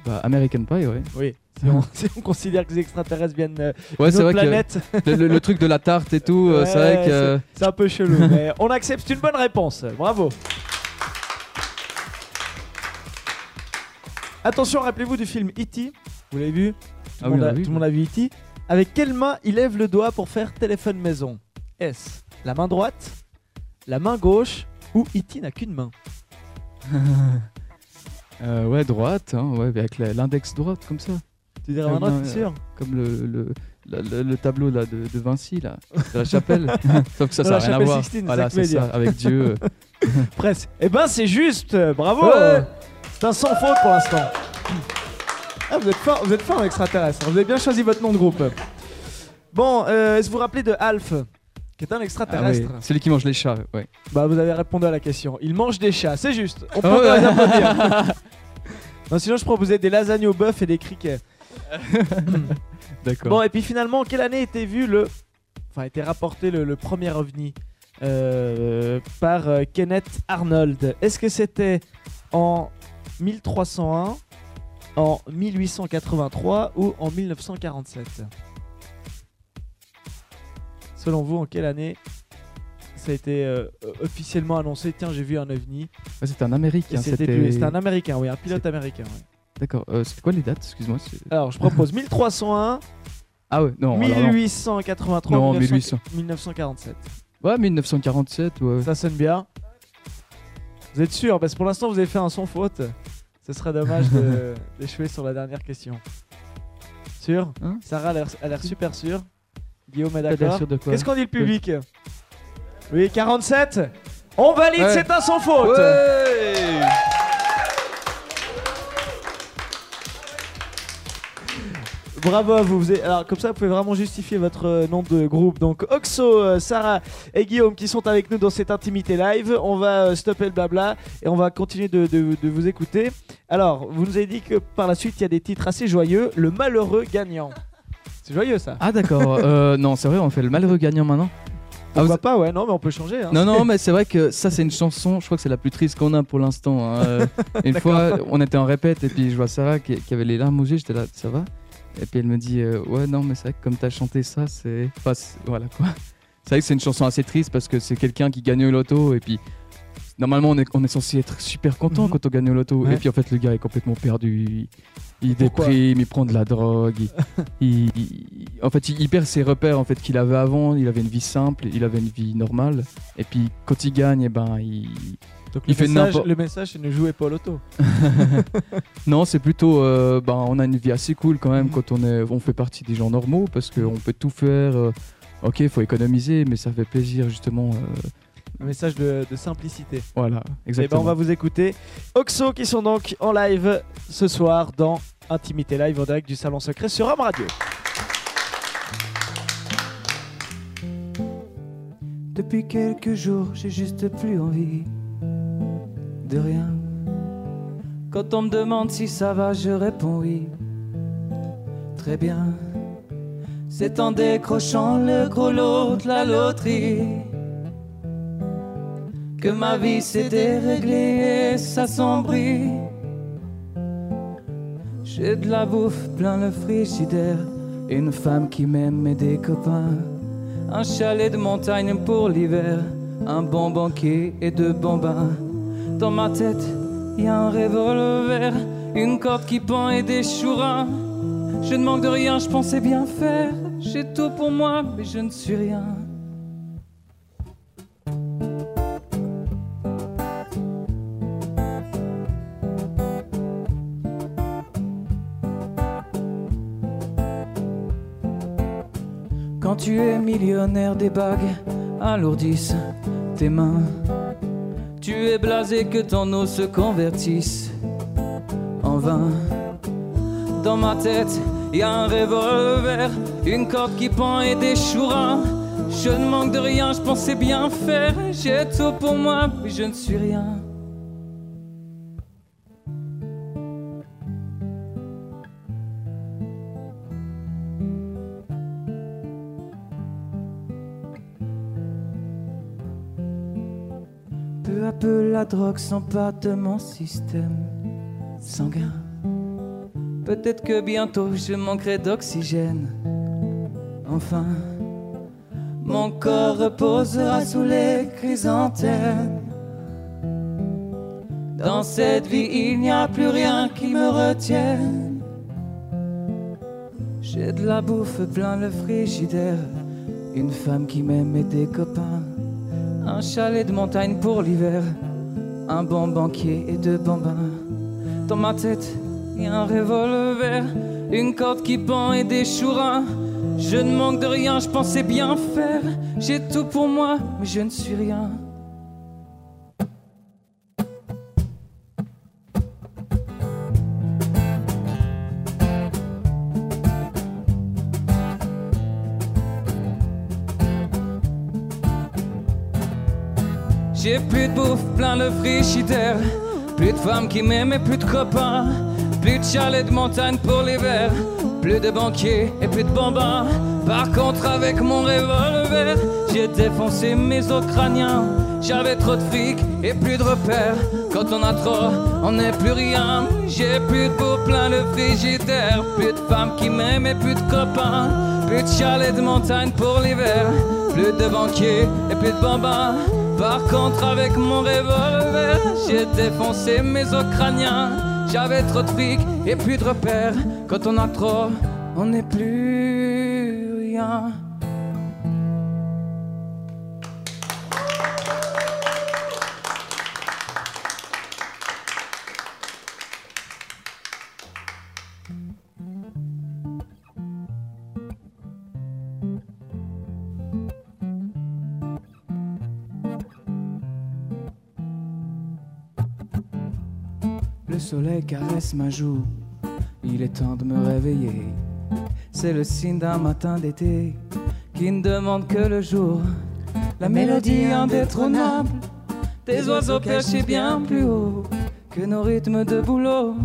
Bah, American Pie, ouais. Oui. Si on, si on considère que les extraterrestres viennent euh, Ouais, que planète, le, truc de la tarte et tout, euh, c'est vrai que. euh, c'est un peu chelou. mais on accepte, c'est une bonne réponse. Bravo. Attention, rappelez-vous du film E.T. Vous l'avez vu? Tout Ah oui, a- vu, tout le monde a vu E.T. Avec quelle main il lève le doigt pour faire téléphone maison? Est-ce la main droite, la main gauche ou E.T. n'a qu'une main? Euh, ouais, droite, hein, ouais, avec l'index droite, comme ça. Tu dirais Ah, t'es euh, sûr Comme le, le, le- le tableau là, de, de Vinci, là, de la chapelle. Sauf que ça, ça n'a rien à voir. Sixtine, voilà, c'est ça, avec Dieu. Presque. Eh ben, c'est juste. euh, Bravo. Ouais. C'est un sans faute pour l'instant. Ah, vous êtes fort, vous êtes fort en extraterrestre. Vous avez bien choisi votre nom de groupe. Bon, euh, est-ce que vous vous rappelez de Alf, qui est un Ah extraterrestre ouais, Celui qui mange les chats, ouais. Bah, vous avez répondu à la question. Il mange des chats, c'est juste. On peut Ah ouais. encore les applaudir. non, sinon je proposais des lasagnes au bœuf et des criquets. D'accord. Bon, et puis finalement, en quelle année était vu le. Enfin, était rapporté le, le premier ovni euh, par euh, Kenneth Arnold? Est-ce que c'était en 1301, en 1883 ou en 1947 Selon vous, en quelle année ça a été euh, officiellement annoncé? Tiens, j'ai vu un ovni. Ouais, c'était un Américain. C'était un américain, oui, un pilote américain. ouais. D'accord. Euh, c'était quoi les dates Excuse-moi. Alors, je propose 1301, Ah ouais, non. alors non. 1883, Non, 1900 1800. 1947. Ouais, 1947, ouais. Ça sonne bien. Vous êtes sûr? Parce que pour l'instant, vous avez fait un sans faute. Ce serait dommage de- d'échouer sur la dernière question. Sûr? Hein? Sarah a l'air- a l'air super sûre. Guillaume est d'accord Qu'est-ce qu'on dit le public? Oui, 47 On valide, Ouais. c'est un sans faute Ouais Bravo à vous. vous êtes- Alors comme ça, vous pouvez vraiment justifier votre euh, nom de groupe. Donc Oxo, euh, Sarah et Guillaume qui sont avec nous dans cette intimité live. On va euh, stopper le blabla et on va continuer de, de- de vous écouter. Alors, vous nous avez dit que par la suite, il y a des titres assez joyeux. Le malheureux gagnant. C'est joyeux ça. Ah d'accord. euh, non, c'est vrai, on fait le malheureux gagnant maintenant. Ah, Pourquoi vous- pas Ouais, non, mais on peut changer. hein. Non, non, mais c'est vrai que ça, c'est une chanson, je crois que c'est la plus triste qu'on a pour l'instant. hein. Une fois, on était en répète et puis je vois Sarah qui, qui avait les larmes aux yeux, j'étais là, ça va? Et puis elle me dit, euh, ouais, non, mais c'est vrai que comme t'as chanté ça, c'est. Enfin, voilà quoi. C'est vrai que c'est une chanson assez triste parce que c'est quelqu'un qui gagne au loto et puis. Normalement, on est, on est censé être super content Mhm. quand on gagne au loto. Ouais. Et puis en fait, le gars est complètement perdu. Il, déprime, il prend de la drogue. Il, en fait, il, perd ses repères en fait qu'il avait avant. Il avait une vie simple, il avait une vie normale. Et puis quand il gagne, eh ben, il, Donc il le, fait message, le message, c'est ne jouez pas au loto. Non, c'est plutôt, euh, ben, on a une vie assez cool quand même Mhm. quand on est, on fait partie des gens normaux parce qu'on peut tout faire. euh, ok, il faut économiser, mais ça fait plaisir justement. euh, Un message de, de simplicité. voilà, Et ben exactement. on va vous écouter. Oxo qui sont donc en live ce soir dans Intimité Live en direct du Salon Secret sur Rome Radio. Depuis quelques jours, j'ai juste plus envie de rien. Quand on me demande si ça va, je réponds oui. Très bien. C'est en décrochant le gros lot de la loterie que ma vie s'est déréglée et s'assombrit. J'ai de la bouffe plein le frigidaire, une femme qui m'aime et des copains. Un chalet de montagne pour l'hiver, un bon banquier et deux bambins. Dans ma tête, y a un revolver, une corde qui pend et des chourins. Je ne manque de rien, je pensais bien faire. J'ai tout pour moi, mais je ne suis rien. Quand tu es millionnaire, des bagues alourdissent tes mains. Tu es blasé que ton eau se convertisse en vin. Dans ma tête, y a un revolver, une corde qui pend et des chourins. Je ne manque de rien, je pensais bien faire. J'ai tout pour moi, mais je ne suis rien. La drogue s'empare de mon système sanguin. Peut-être que bientôt je manquerai d'oxygène. Enfin, mon corps reposera sous les chrysanthèmes. Dans cette vie, il n'y a plus rien qui me retienne. J'ai de la bouffe plein le frigidaire, une femme qui m'aime et des copains, un chalet de montagne pour l'hiver, un bon banquier et deux bambins. Dans ma tête, il y a un revolver, une corde qui pend et des chourins. Je ne manque de rien, je pensais bien faire. J'ai tout pour moi, mais je ne suis rien. J'ai plus de bouffe, plein le frigidaire. Plus de femmes qui m'aiment et plus de copains. Plus de chalets de montagne pour l'hiver. Plus de banquiers et plus de bambins. Par contre, avec mon revolver, j'ai défoncé mes autres crâniens. J'avais trop de fric et plus de repères. Quand on a trop, on n'est plus rien. J'ai plus de bouffe, plein le frigidaire. Plus de femmes qui m'aiment et plus de copains. Plus de chalets de montagne pour l'hiver. Plus de banquiers et plus de bambins. Par contre, avec mon revolver, j'ai défoncé mes os crâniens. J'avais trop de fric et plus de repères. Quand on a trop, on n'est plus rien. Caresse ma joue, il est temps de me réveiller. C'est le signe d'un matin d'été qui ne demande que le jour. La mélodie indétrônable des oiseaux perchés bien plus haut que nos rythmes de boulot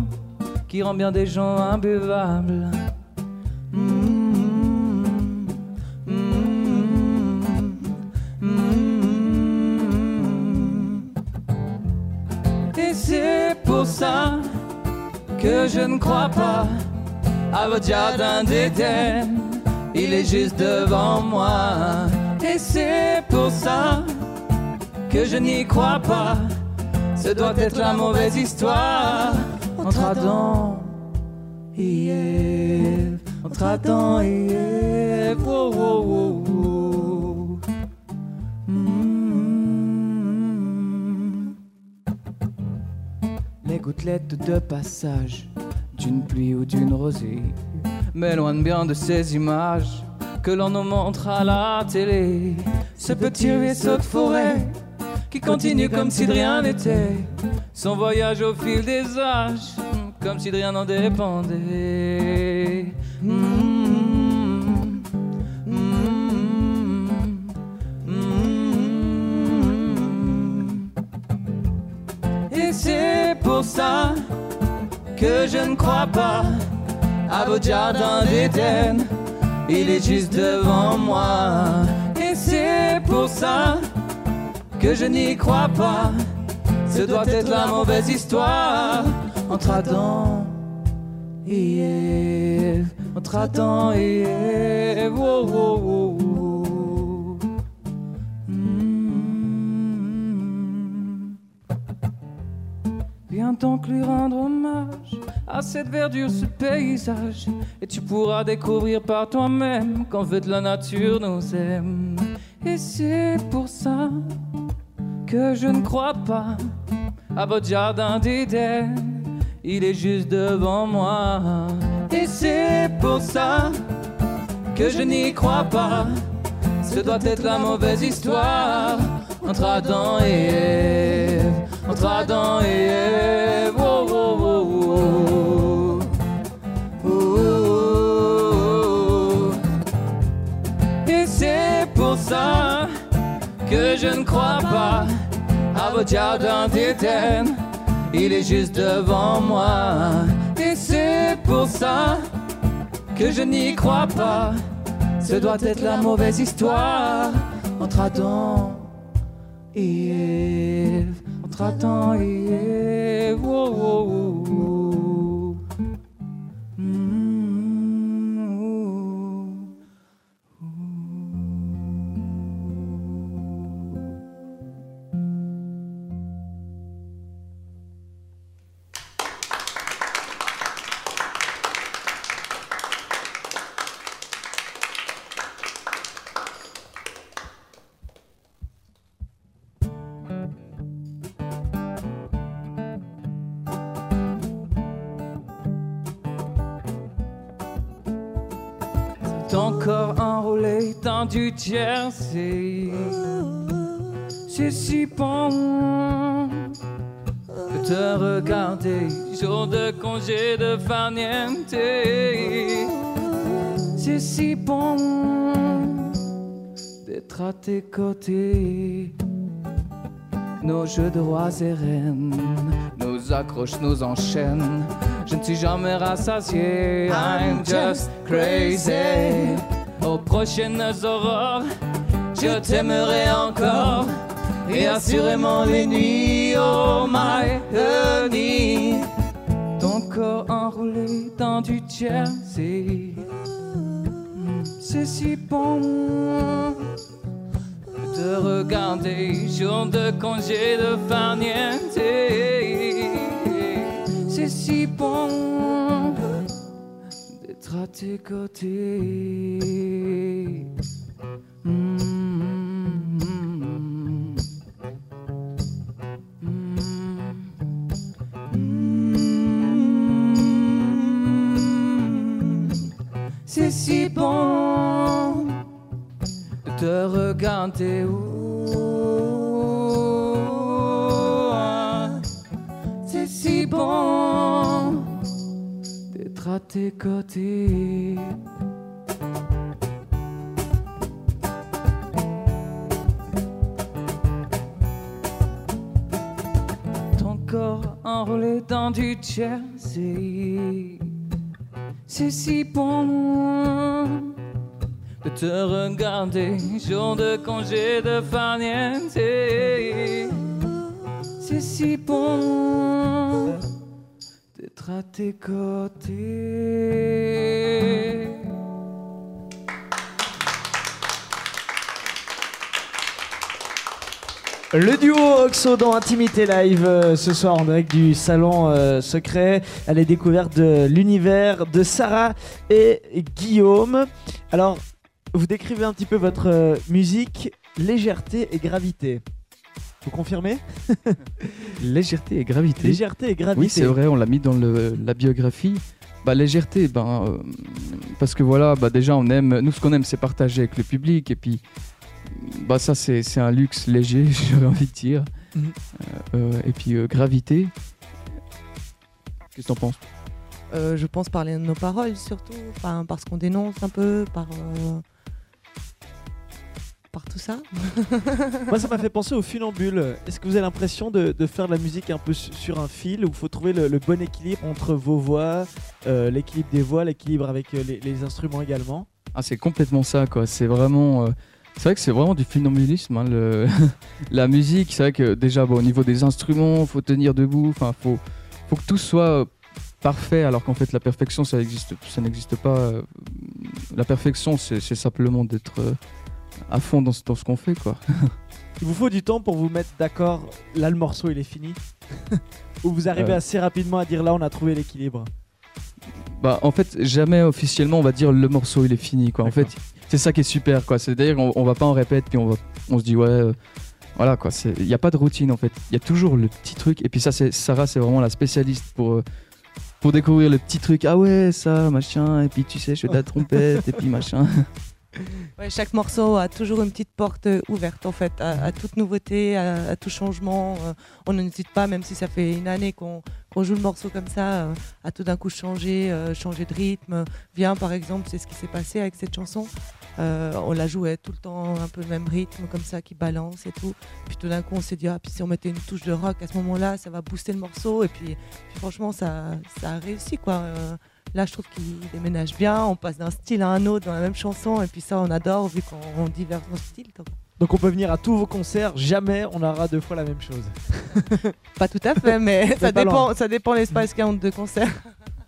qui rend bien des gens imbuvables. Et c'est pour ça que je ne crois pas à votre jardin d'Éden. Il est juste devant moi. Et c'est pour ça que je n'y crois pas. Ce doit être la mauvaise histoire entre Adam et Ève. Entre Adam et Ève. Oh, oh, oh, Les gouttelettes de passage d'une pluie ou d'une rosée m'éloignent bien de ces images que l'on nous montre à la télé. Ce petit ruisseau de forêt qui continue comme si de rien n'était. Son voyage au fil des âges, comme si de rien n'en dépendait. Mm, c'est pour ça que je ne crois pas à votre jardin d'Éden. Il est juste devant moi. Et c'est pour ça que je n'y crois pas. Ce doit être la mauvaise histoire entre Adam et Ève. Entre Adam et Ève. Oh, oh. Viens donc lui rendre hommage à cette verdure, ce paysage? Et tu pourras découvrir par toi-même qu'en fait la nature nous aime. Et c'est pour ça que je ne crois pas à votre jardin d'Éden. Il est juste devant moi. Et c'est pour ça que je n'y crois pas. Ce doit être la mauvaise histoire entre Adam et Ève. Entre Adam et Ève. Oh, oh, oh, oh. Oh. Et c'est pour ça que je ne crois pas à votre jardin d'Éden. Il est juste devant moi. Et c'est pour ça que je n'y crois pas. Ce doit être la mauvaise histoire entre Adam et Ève. Entre Tratan et wow, du jersey C'est si bon de te regarder Jour de congé de farniente C'est si bon d'être à tes côtés nos jeux de rois et reines, nos accroches nous enchaînent. Je ne suis jamais rassasié, I'm just crazy. Aux prochaines aurores, je t'aimerai encore. Et assurément les nuits, oh my honey. Ton corps enroulé dans du jersey. C'est si bon de regarder jour de congé de farniente. C'est si bon d'être à tes côtés. C'est si bon d'être à tes côtés. Ton corps enroulé dans du jersey. C'est si bon te regarder, jour de congé de farniente. C'est si bon d'être à tes côtés. Le duo Oxo dans Intimité Live euh, ce soir en direct du salon euh, secret à la découverte de l'univers de Sarah et Guillaume. Alors, vous décrivez un petit peu votre euh, musique, légèreté et gravité. Vous confirmez? Légèreté et gravité. Légèreté et gravité. Oui, c'est vrai, on l'a mis dans le- la biographie. Bah, légèreté, ben, euh, parce que voilà, bah, déjà, on aime, nous, ce qu'on aime, c'est partager avec le public. Et puis, bah, ça, c'est c'est un luxe léger, j'aurais envie de dire. Mhm. Euh, euh, et puis, euh, gravité. Qu'est-ce que t'en penses? Euh, je pense parler de nos paroles surtout, enfin, parce qu'on dénonce un peu, par, euh, par tout ça. Moi, ça m'a fait penser au funambule. Est-ce que vous avez l'impression de, de faire de la musique un peu su- sur un fil où il faut trouver le, le bon équilibre entre vos voix, euh, l'équilibre des voix, l'équilibre avec euh, les, les instruments également? Ah, c'est complètement ça, quoi. C'est vraiment. euh, c'est vrai que c'est vraiment du funambulisme. hein, le... la musique, c'est vrai que déjà, bon, au niveau des instruments, faut tenir debout. Enfin, faut, faut que tout soit parfait, alors qu'en fait, la perfection, ça existe, ça n'existe pas. La perfection, c'est simplement d'être à fond dans, ce- dans ce qu'on fait, quoi. Il vous faut du temps pour vous mettre d'accord. Là, le morceau, il est fini. Ou vous arrivez Euh. assez rapidement à dire là, on a trouvé l'équilibre. Bah, en fait, jamais officiellement, on va dire le morceau, il est fini, quoi. En fait, c'est ça qui est super, quoi. C'est-à-dire, on, on va pas en répète, puis on, va, on se dit, ouais. euh, voilà quoi, il n'y a pas de routine en fait. Il y a toujours le petit truc. Et puis ça, c'est Sarah, c'est vraiment la spécialiste pour, euh, pour découvrir le petit truc. Ah ouais, ça, machin. Et puis tu sais, je fais de la trompette, et puis machin. Chaque morceau a toujours une petite porte euh, ouverte en fait à, toute nouveauté, à, tout changement. Euh, on n'hésite pas, même si ça fait une année qu'on joue le morceau comme ça, euh, à tout d'un coup changer, euh, changer de rythme. Viens par exemple, c'est ce qui s'est passé avec cette chanson. On la jouait tout le temps un peu le même rythme comme ça qui balance et tout. Puis tout d'un coup on s'est dit ah puis si on mettait une touche de rock à ce moment-là, ça va booster le morceau. Et puis, puis franchement ça, ça a réussi quoi. Là, je trouve qu'il déménage bien. On passe d'un style à un autre dans la même chanson. Et puis ça, on adore vu qu'on diverge nos styles. quoi. Donc on peut venir à tous vos concerts, jamais on aura deux fois la même chose. Pas tout à fait, mais ça dépend, ça dépend l'espace qu'il y a entre deux concerts.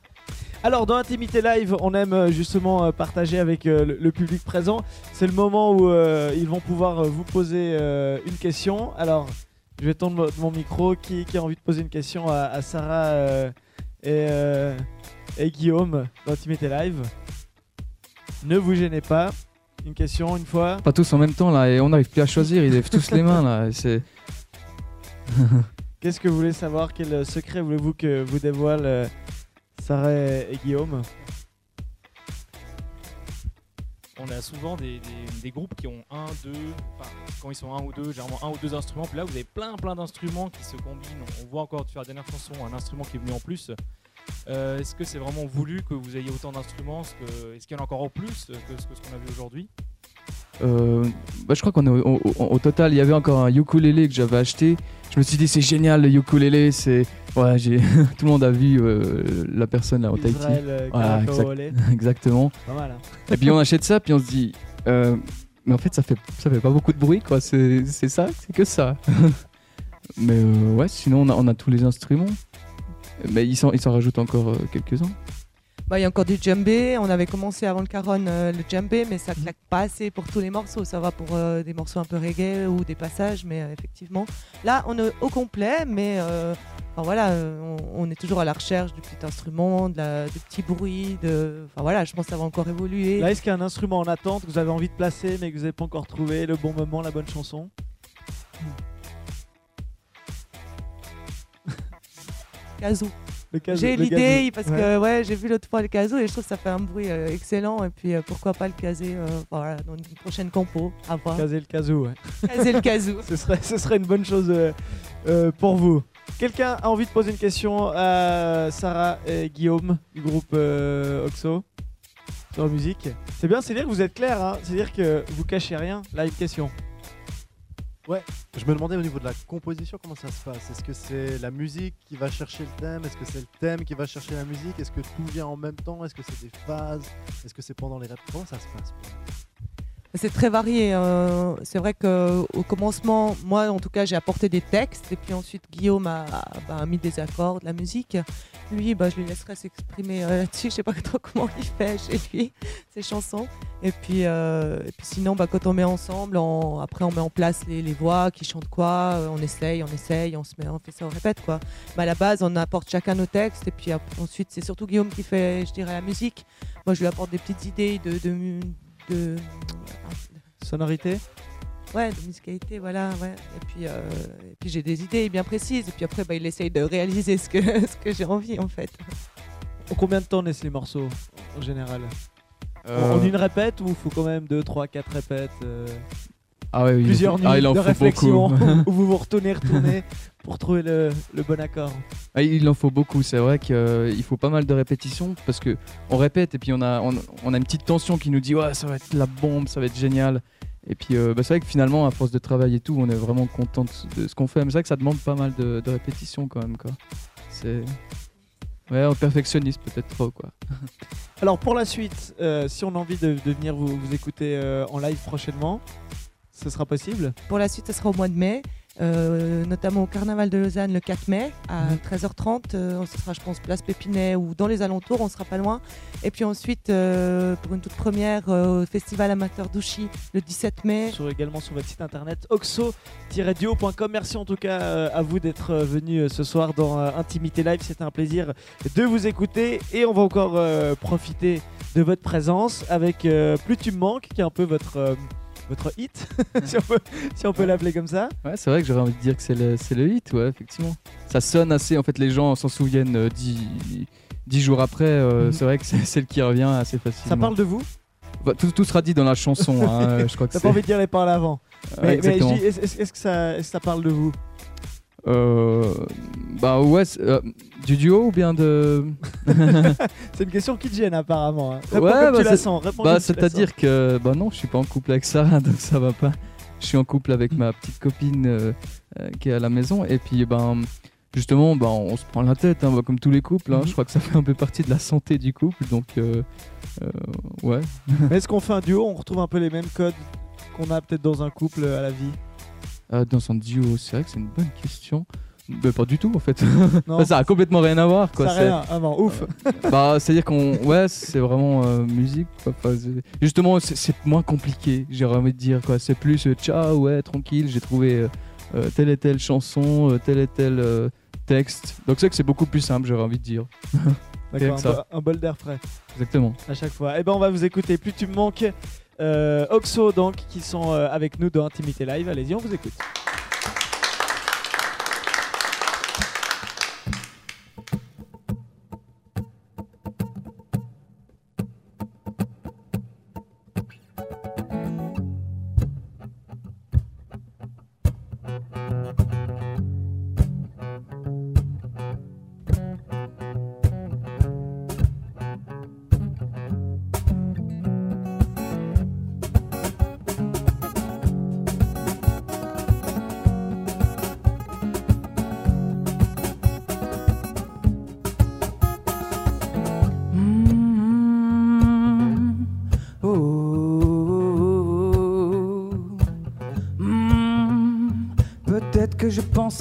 Alors dans Intimité Live, on aime euh, justement euh, partager avec euh, le, public présent. C'est le moment où euh, ils vont pouvoir vous poser euh, une question. Alors je vais tendre mo- mon micro. Qui, qui a envie de poser une question à, à Sarah euh, et, et Guillaume dans Intimité Live Ne vous gênez pas. Une question une fois. Pas tous en même temps là, et on n'arrive plus à choisir, ils lèvent tous les mains là. C'est... Qu'est-ce que vous voulez savoir? Quel secret voulez-vous que vous dévoile euh, Sarah et Guillaume? On a souvent des, des- des groupes qui ont un, deux, enfin, quand ils sont un ou deux, généralement un ou deux instruments. Puis là, vous avez plein, plein d'instruments qui se combinent. On, voit encore sur la dernière chanson un instrument qui est venu en plus. Euh, Est-ce que c'est vraiment voulu que vous ayez autant d'instruments Est-ce qu'il y en a encore en plus que ce que- ce qu'on a vu aujourd'hui? Euh, bah, je crois qu'on est au, au- au- au total, il y avait encore un ukulélé que j'avais acheté. Je me suis dit c'est génial le ukulélé, c'est ouais, j'ai tout le monde a vu euh, la personne là au Tahiti. Euh, Voilà. Exactement. Pas mal. hein. Et puis on achète ça, puis on se dit euh, mais en fait ça fait ça fait pas beaucoup de bruit quoi, c'est c'est ça, c'est que ça. mais euh, ouais, sinon on a, on a tous les instruments. Mais ils s'en ils s'en rajoutent encore euh, quelques-uns. Bah, Il y a encore du djembé. On avait commencé avant le caron euh, le djembé, mais ça claque pas assez pour tous les morceaux. Ça va pour euh, des morceaux un peu reggae ou des passages, mais euh, effectivement. Là, on est au complet, mais euh, enfin, voilà, on, on est toujours à la recherche du petit instrument, de la, petits bruits. De... Enfin voilà, je pense que ça va encore évoluer. Là, est-ce qu'il y a un instrument en attente que vous avez envie de placer mais que vous n'avez pas encore trouvé le bon moment, la bonne chanson? Kazoo- J'ai l'idée parce que ouais, j'ai vu l'autre fois le kazoo et je trouve que ça fait un bruit euh, excellent. Et puis euh, pourquoi pas le caser euh, voilà, dans une prochaine compo. À voir. Caser le kazoo, ouais. Caser le kazoo. ce, serait, ce serait une bonne chose pour vous. Quelqu'un a envie de poser une question à Sarah et Guillaume du groupe Oxo sur la musique? C'est bien, c'est dire que vous êtes clair, hein c'est dire que vous cachez rien. Là, une question. Je me demandais au niveau de la composition comment ça se passe? Est-ce que c'est la musique qui va chercher le thème? Est-ce que c'est le thème qui va chercher la musique? Est-ce que tout vient en même temps? Est-ce que c'est des phases? Est-ce que c'est pendant les rap Comment ça se passe? C'est très varié. euh, c'est vrai qu'au commencement, moi en tout cas, j'ai apporté des textes et puis ensuite Guillaume a, bah, mis des accords, de la musique. Lui, bah, je lui laisserai s'exprimer euh, là-dessus. Je sais pas trop comment il fait chez lui, ses chansons. Et puis, euh, et puis sinon, bah, quand on met ensemble, après on met en place les, voix, qui chantent quoi, euh, on essaye, on essaye, on se met, on fait ça, on répète quoi. Bah, à la base, on apporte chacun nos textes et puis ensuite, c'est surtout Guillaume qui fait, je dirais, la musique. Moi, je lui apporte des petites idées de- Sonorité Ouais, de musicalité, voilà, ouais. Et puis, euh, et puis j'ai des idées bien précises. Et puis après, bah, il essaye de réaliser ce que, ce que j'ai envie, en fait. En combien de temps naissent les morceaux en général? En- Euh, En une répète ou faut quand même 2, 3, 4 répètes euh, ah ouais, oui, il en Plusieurs faut- nuits ah, il en de faut réflexion beaucoup. où vous vous retournez, retournez pour trouver le, le bon accord. Ah, il en faut beaucoup, c'est vrai qu'il faut pas mal de répétitions parce que on répète et puis on a, on, on a une petite tension qui nous dit ouais ça va être la bombe, ça va être génial. Et puis euh, bah, c'est vrai que finalement à force de travail et tout, on est vraiment content de, de ce qu'on fait. Mais c'est vrai que ça demande pas mal de, de répétitions quand même quoi. C'est ouais, on perfectionniste peut-être trop quoi. Alors pour la suite, euh, si on a envie de, de venir vous, vous écouter euh, en live prochainement, ce sera possible? Pour la suite, ce sera au mois de mai, euh, notamment au Carnaval de Lausanne le 4 mai à Mhm. 13h30. Euh, ce sera, je pense, place Pépinet ou dans les alentours, on sera pas loin. Et puis ensuite, euh, pour une toute première, au Festival Amateur d'Ouchy le 17 mai. sur, également sur votre site internet oxo-duo.com. Merci en tout cas à vous d'être venu euh, ce soir dans Intimité Live. C'était un plaisir de vous écouter et on va encore profiter de votre présence avec Plus tu me manques, qui est un peu votre, votre hit, si on peut, si on peut l'appeler comme ça. Ouais, c'est vrai que j'aurais envie de dire que c'est le, le hit, ouais, effectivement. Ça sonne assez, en fait, les gens s'en souviennent euh, dix, dix jours après. euh, Mhm. C'est vrai que c'est celle qui revient assez facilement. Ça parle de vous? Bah, tout, tout sera dit dans la chanson, hein, je crois que T'as pas envie de dire les paroles avant. Ouais, Mais, est-ce que, ça- est-ce que ça parle de vous? Euh, bah ouais, euh, du duo ou bien de. C'est une question qui te gêne apparemment. hein. Ouais, bah, tu la sens. Bah, c'est-à-dire que. Bah non, je suis pas en couple avec Sarah, donc ça va pas. Je suis en couple avec ma petite copine euh, euh, qui est à la maison. Et puis, ben. justement, bah, on se prend la tête, hein, bah, comme tous les couples. hein. Mhm. Je crois que ça fait un peu partie de la santé du couple. Donc, euh, ouais. Mais Est-ce qu'on fait un duo On retrouve un peu les mêmes codes qu'on a peut-être dans un couple à la vie? Euh, dans un duo, c'est vrai que c'est une bonne question. Mais pas du tout en fait. Non, ça a complètement rien à voir. Quoi. ça C'est- rien. Non, ouf. bah, c'est-à-dire qu'on, ouais, c'est vraiment euh, musique. quoi. C'est- justement, c'est, c'est moins compliqué. J'ai envie de dire quoi. C'est plus euh, ciao, ouais, tranquille. J'ai trouvé euh, euh, telle et telle chanson, euh, tel et tel euh, texte. Donc c'est que c'est beaucoup plus simple. J'aurais envie de dire. D'accord, un, bol d'air frais Exactement. à chaque fois. Et ben on va vous écouter. Plus tu me manques. Euh, Oxo donc qui sont euh, avec nous dans Intimité Live. Allez-y, on vous écoute.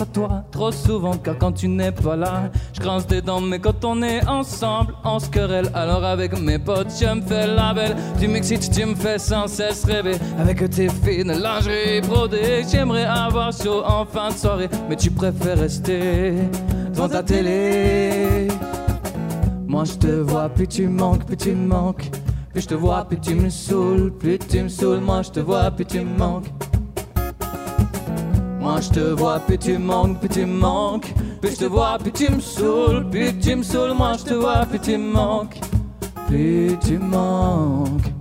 À toi trop souvent car quand tu n'es pas là, je grince des dents mais quand on est ensemble, on se querelle. Alors avec mes potes, je me fais la belle. Tu m'excites, tu me fais sans cesse rêver. Avec tes fines lingeries brodées, j'aimerais avoir chaud en fin de soirée, mais tu préfères rester devant ta télé. Moi je te vois, plus tu manques, plus tu manques. Plus je te vois, plus tu me saoules, plus tu me saoules. Moi je te vois, plus tu manques. Moi je te vois, plus tu manques, plus tu manques. Plus je te vois, plus tu me saoules, plus tu me. Moi je te vois, plus tu manques. Plus tu manques.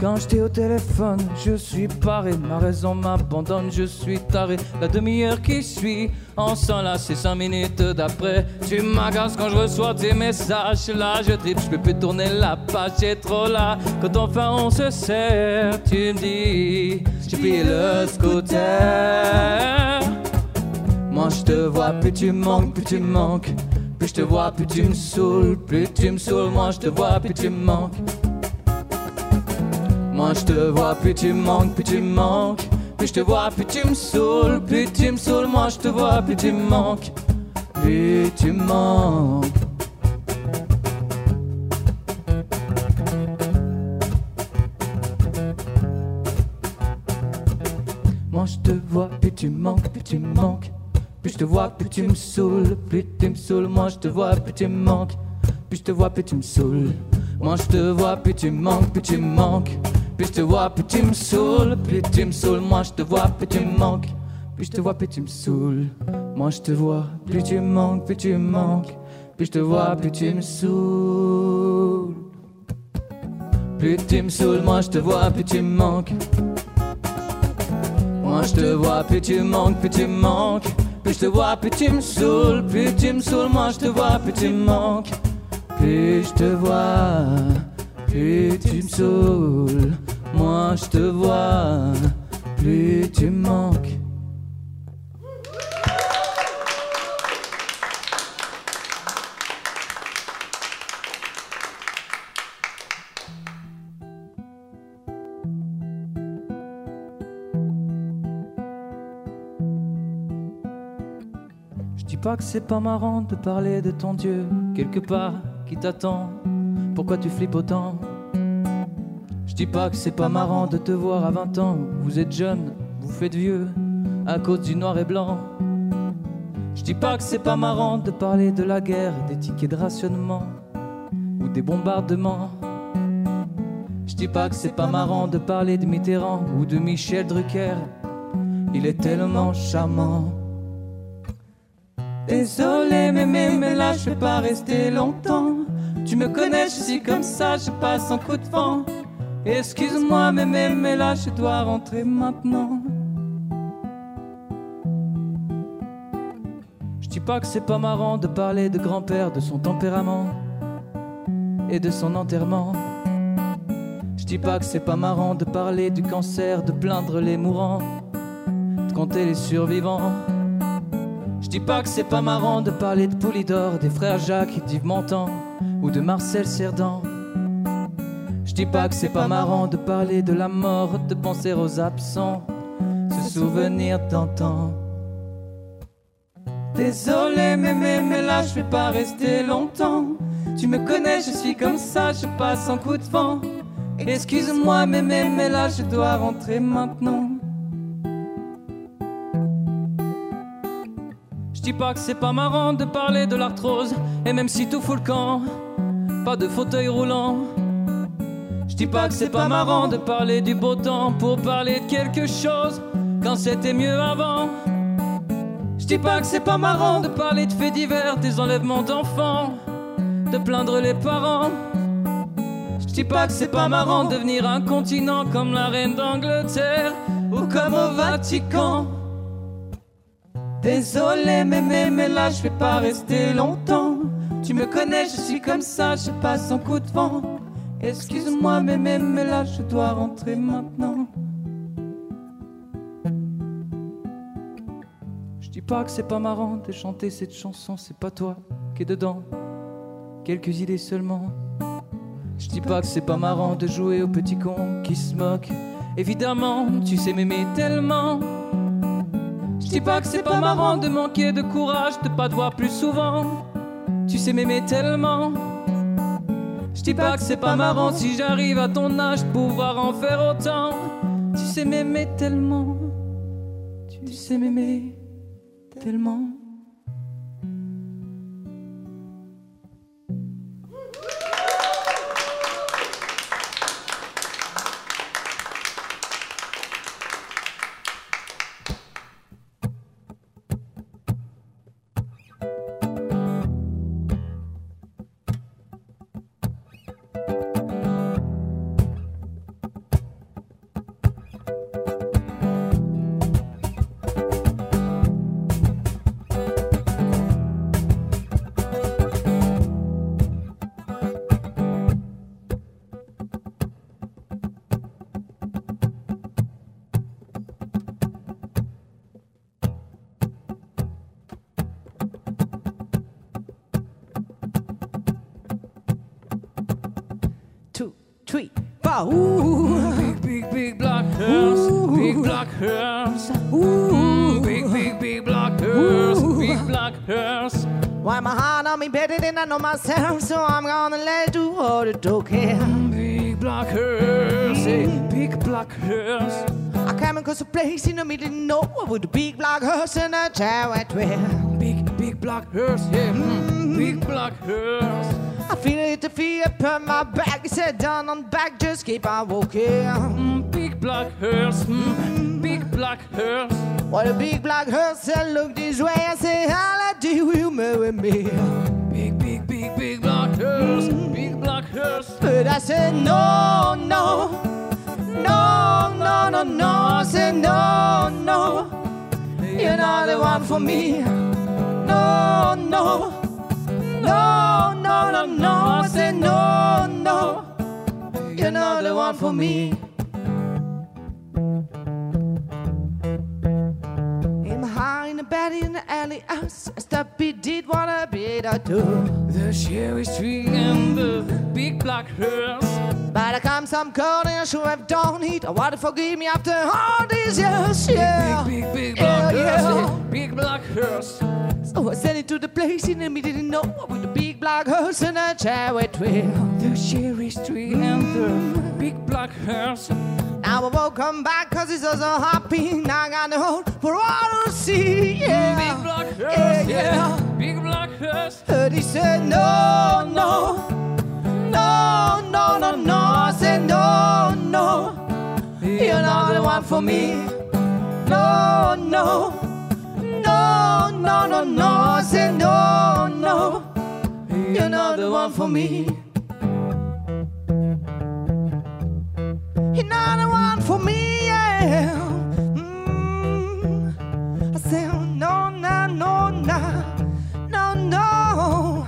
Quand j'étais au téléphone, je suis paré, ma raison m'abandonne, je suis taré. La demi-heure qui suit, on lasse, c'est cinq minutes d'après. Tu m'agaces quand je reçois tes messages, là je tripe, je peux plus tourner la page, j'ai trop là. Quand enfin on se sert, tu me dis, j'ai pris le scooter. Moi je te vois, plus tu manques, plus tu manques. Plus je te vois, plus tu me saoules, plus tu me saoules. Moi je te vois, plus tu manques. Moi je te vois, plus tu manques, plus tu manques. Plus je te vois, plus tu me saoules, plus tu me saoules. Moi je te vois, plus tu manques, plus tu manques. Moi je te vois, plus tu manques, plus tu manques. Plus je te vois, plus tu me saoules, plus tu me saoules. Moi je te vois, plus tu manques. Plus je te vois, plus tu me saoules. Moi je te vois, plus tu manques, plus tu manques. Plus je te vois, plus tu me saoules, plus tu me saoules. Moi je te vois, plus tu me manques. Plus je te vois, plus tu me saoules. Moi je te vois, plus tu me manques, plus tu me manques. Plus je te vois, plus tu me saoules. Plus tu me saoules, moi je te vois, plus tu me manques. Moi je te vois, plus tu me manques, plus tu me manques. Plus je te vois, plus tu me saoules, plus tu me saoules. Moi je te vois, plus tu me manques. Plus je te vois, plus tu me saoules. Moi je te vois, plus tu me manques. Je dis pas que c'est pas marrant de parler de ton Dieu quelque part qui t'attend. Pourquoi tu flippes autant? Dis pas que c'est pas marrant de te voir à 20 ans. Vous êtes jeune, vous faites vieux à cause du noir et blanc. Je dis pas que c'est pas marrant de parler de la guerre, des tickets de rationnement ou des bombardements. Je dis pas que c'est pas marrant de parler de Mitterrand ou de Michel Drucker. Il est tellement charmant. Désolé, mais, mais, mais là, je vais pas rester longtemps. Tu me connais, je suis comme ça, je passe en coup de vent. Excuse-moi, mais, mais, là, je dois rentrer maintenant. Je dis pas que c'est pas marrant de parler de grand-père, de son tempérament et de son enterrement. Je dis pas que c'est pas marrant de parler du cancer, de plaindre les mourants, de compter les survivants. Je dis pas que c'est pas marrant de parler de Poulidor, des frères Jacques et d'Yves Montand, ou de Marcel Cerdan. Dis pas que c'est pas marrant de parler de la mort, de penser aux absents, se souvenir d'antan. Désolé, mais, mais, mais là je vais pas rester longtemps. Tu me connais, je suis comme ça, je passe en coup de vent. Excuse-moi, mais, mais, mais là je dois rentrer maintenant. Je dis pas que c'est pas marrant de parler de l'arthrose, et même si tout fout le camp, pas de fauteuil roulant. Dis pas que c'est pas marrant de parler du beau temps pour parler de quelque chose quand c'était mieux avant. Je dis pas que c'est pas marrant de parler de faits divers, des enlèvements d'enfants, de plaindre les parents. Je dis pas que c'est pas marrant de devenir un continent comme la reine d'Angleterre ou comme au Vatican. Désolé, mais, mais, mais là je vais pas rester longtemps. Tu me connais, je suis comme ça, je passe en coup de vent. Excuse-moi, mais, mais, mais là je dois rentrer maintenant. Je dis pas que c'est pas marrant de chanter cette chanson, c'est pas toi qui es dedans. Quelques idées seulement. Je dis pas que c'est pas marrant de jouer au petit con qui se moque. Évidemment, tu sais m'aimer tellement. Je dis pas que c'est pas marrant de manquer de courage, de pas te voir plus souvent. Tu sais m'aimer tellement. Je dis pas que c'est pas marrant si j'arrive à ton âge pouvoir en faire autant. Tu sais m'aimer tellement. Tu sais m'aimer tellement. Ooh. Big, big, big black hairs, big black hairs. Ooh, big, big, big black hairs, big black hairs. Why my heart on me better than I know myself, so I'm gonna let you all the don't care. Big black hairs, big black hairs. I came across a place in the middle of nowhere with a big black horse and a chariot wheel. Big, big black hairs, yeah, mm, big black hairs. I feel it, upon my back. It's head down on back, just keep on walking. Mm, big black hairs, mm, big black hairs. What a big black horse that look this way and say, How do you marry me? Big, big, big, big black hairs, big black hairs. But I said, No, no, no, no, no, no. I said, No, no, you're not the one for me. No, no, no, no, no, no. I said, No, no, you're not the one for me. In my high in the bed in the alley house, I stop it, did what I did, I do. The cherry tree and the big black hairs. But I come some cold and I should have done it. Oh, I want to forgive me after all these years, yeah. Big, big, big Yeah, black hairs, yeah. big black hairs. So I sent it to the place in the middle, didn't know with the big black horse and a chariot wheel. The cherry tree and the big black hairs. Now I won't come back cause it's so, so happy. Now I got the hope for all to see, yeah. Big black yeah, yeah. yeah, big black hairs. But he said, no, no, no, no, no, no. I said, no, no, you're not the one for me. No, no, no, no, no. I said, no, no, you're not the one for me. You're not the one for me, yeah. Mm. I said, no, no, no, no, no, no,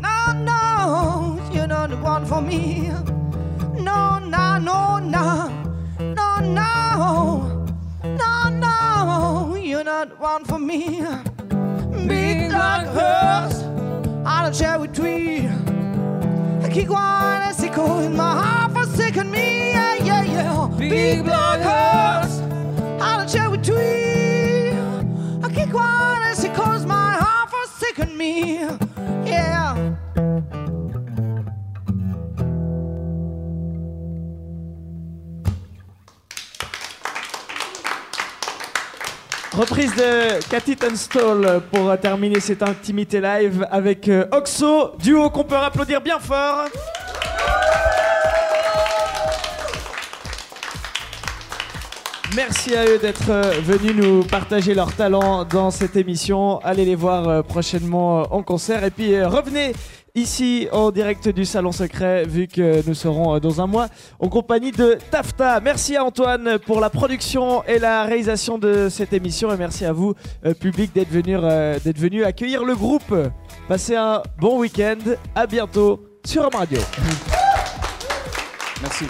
no, no, you're not the one for me. No, no, no, no, no, no, no, no, You're not the one for me. Big black horse on a cherry tree. I keep one as it goes in my heart forsaken me. Yeah, yeah, yeah. Big black horse on a cherry tree. Reprise de Cathy Tunstall pour terminer cette intimité live avec euh, Oxo, duo qu'on peut applaudir bien fort. Merci à eux d'être euh, venus nous partager leur talent dans cette émission. Allez les voir euh, prochainement en concert et puis revenez ici en direct du Salon Secret vu que nous serons euh, dans un mois en compagnie de Tafta. Merci à Antoine pour la production et la réalisation de cette émission et merci à vous euh, public d'être venu, euh, d'être venu accueillir le groupe. Passez un bon week-end. À bientôt sur Home Radio. Merci.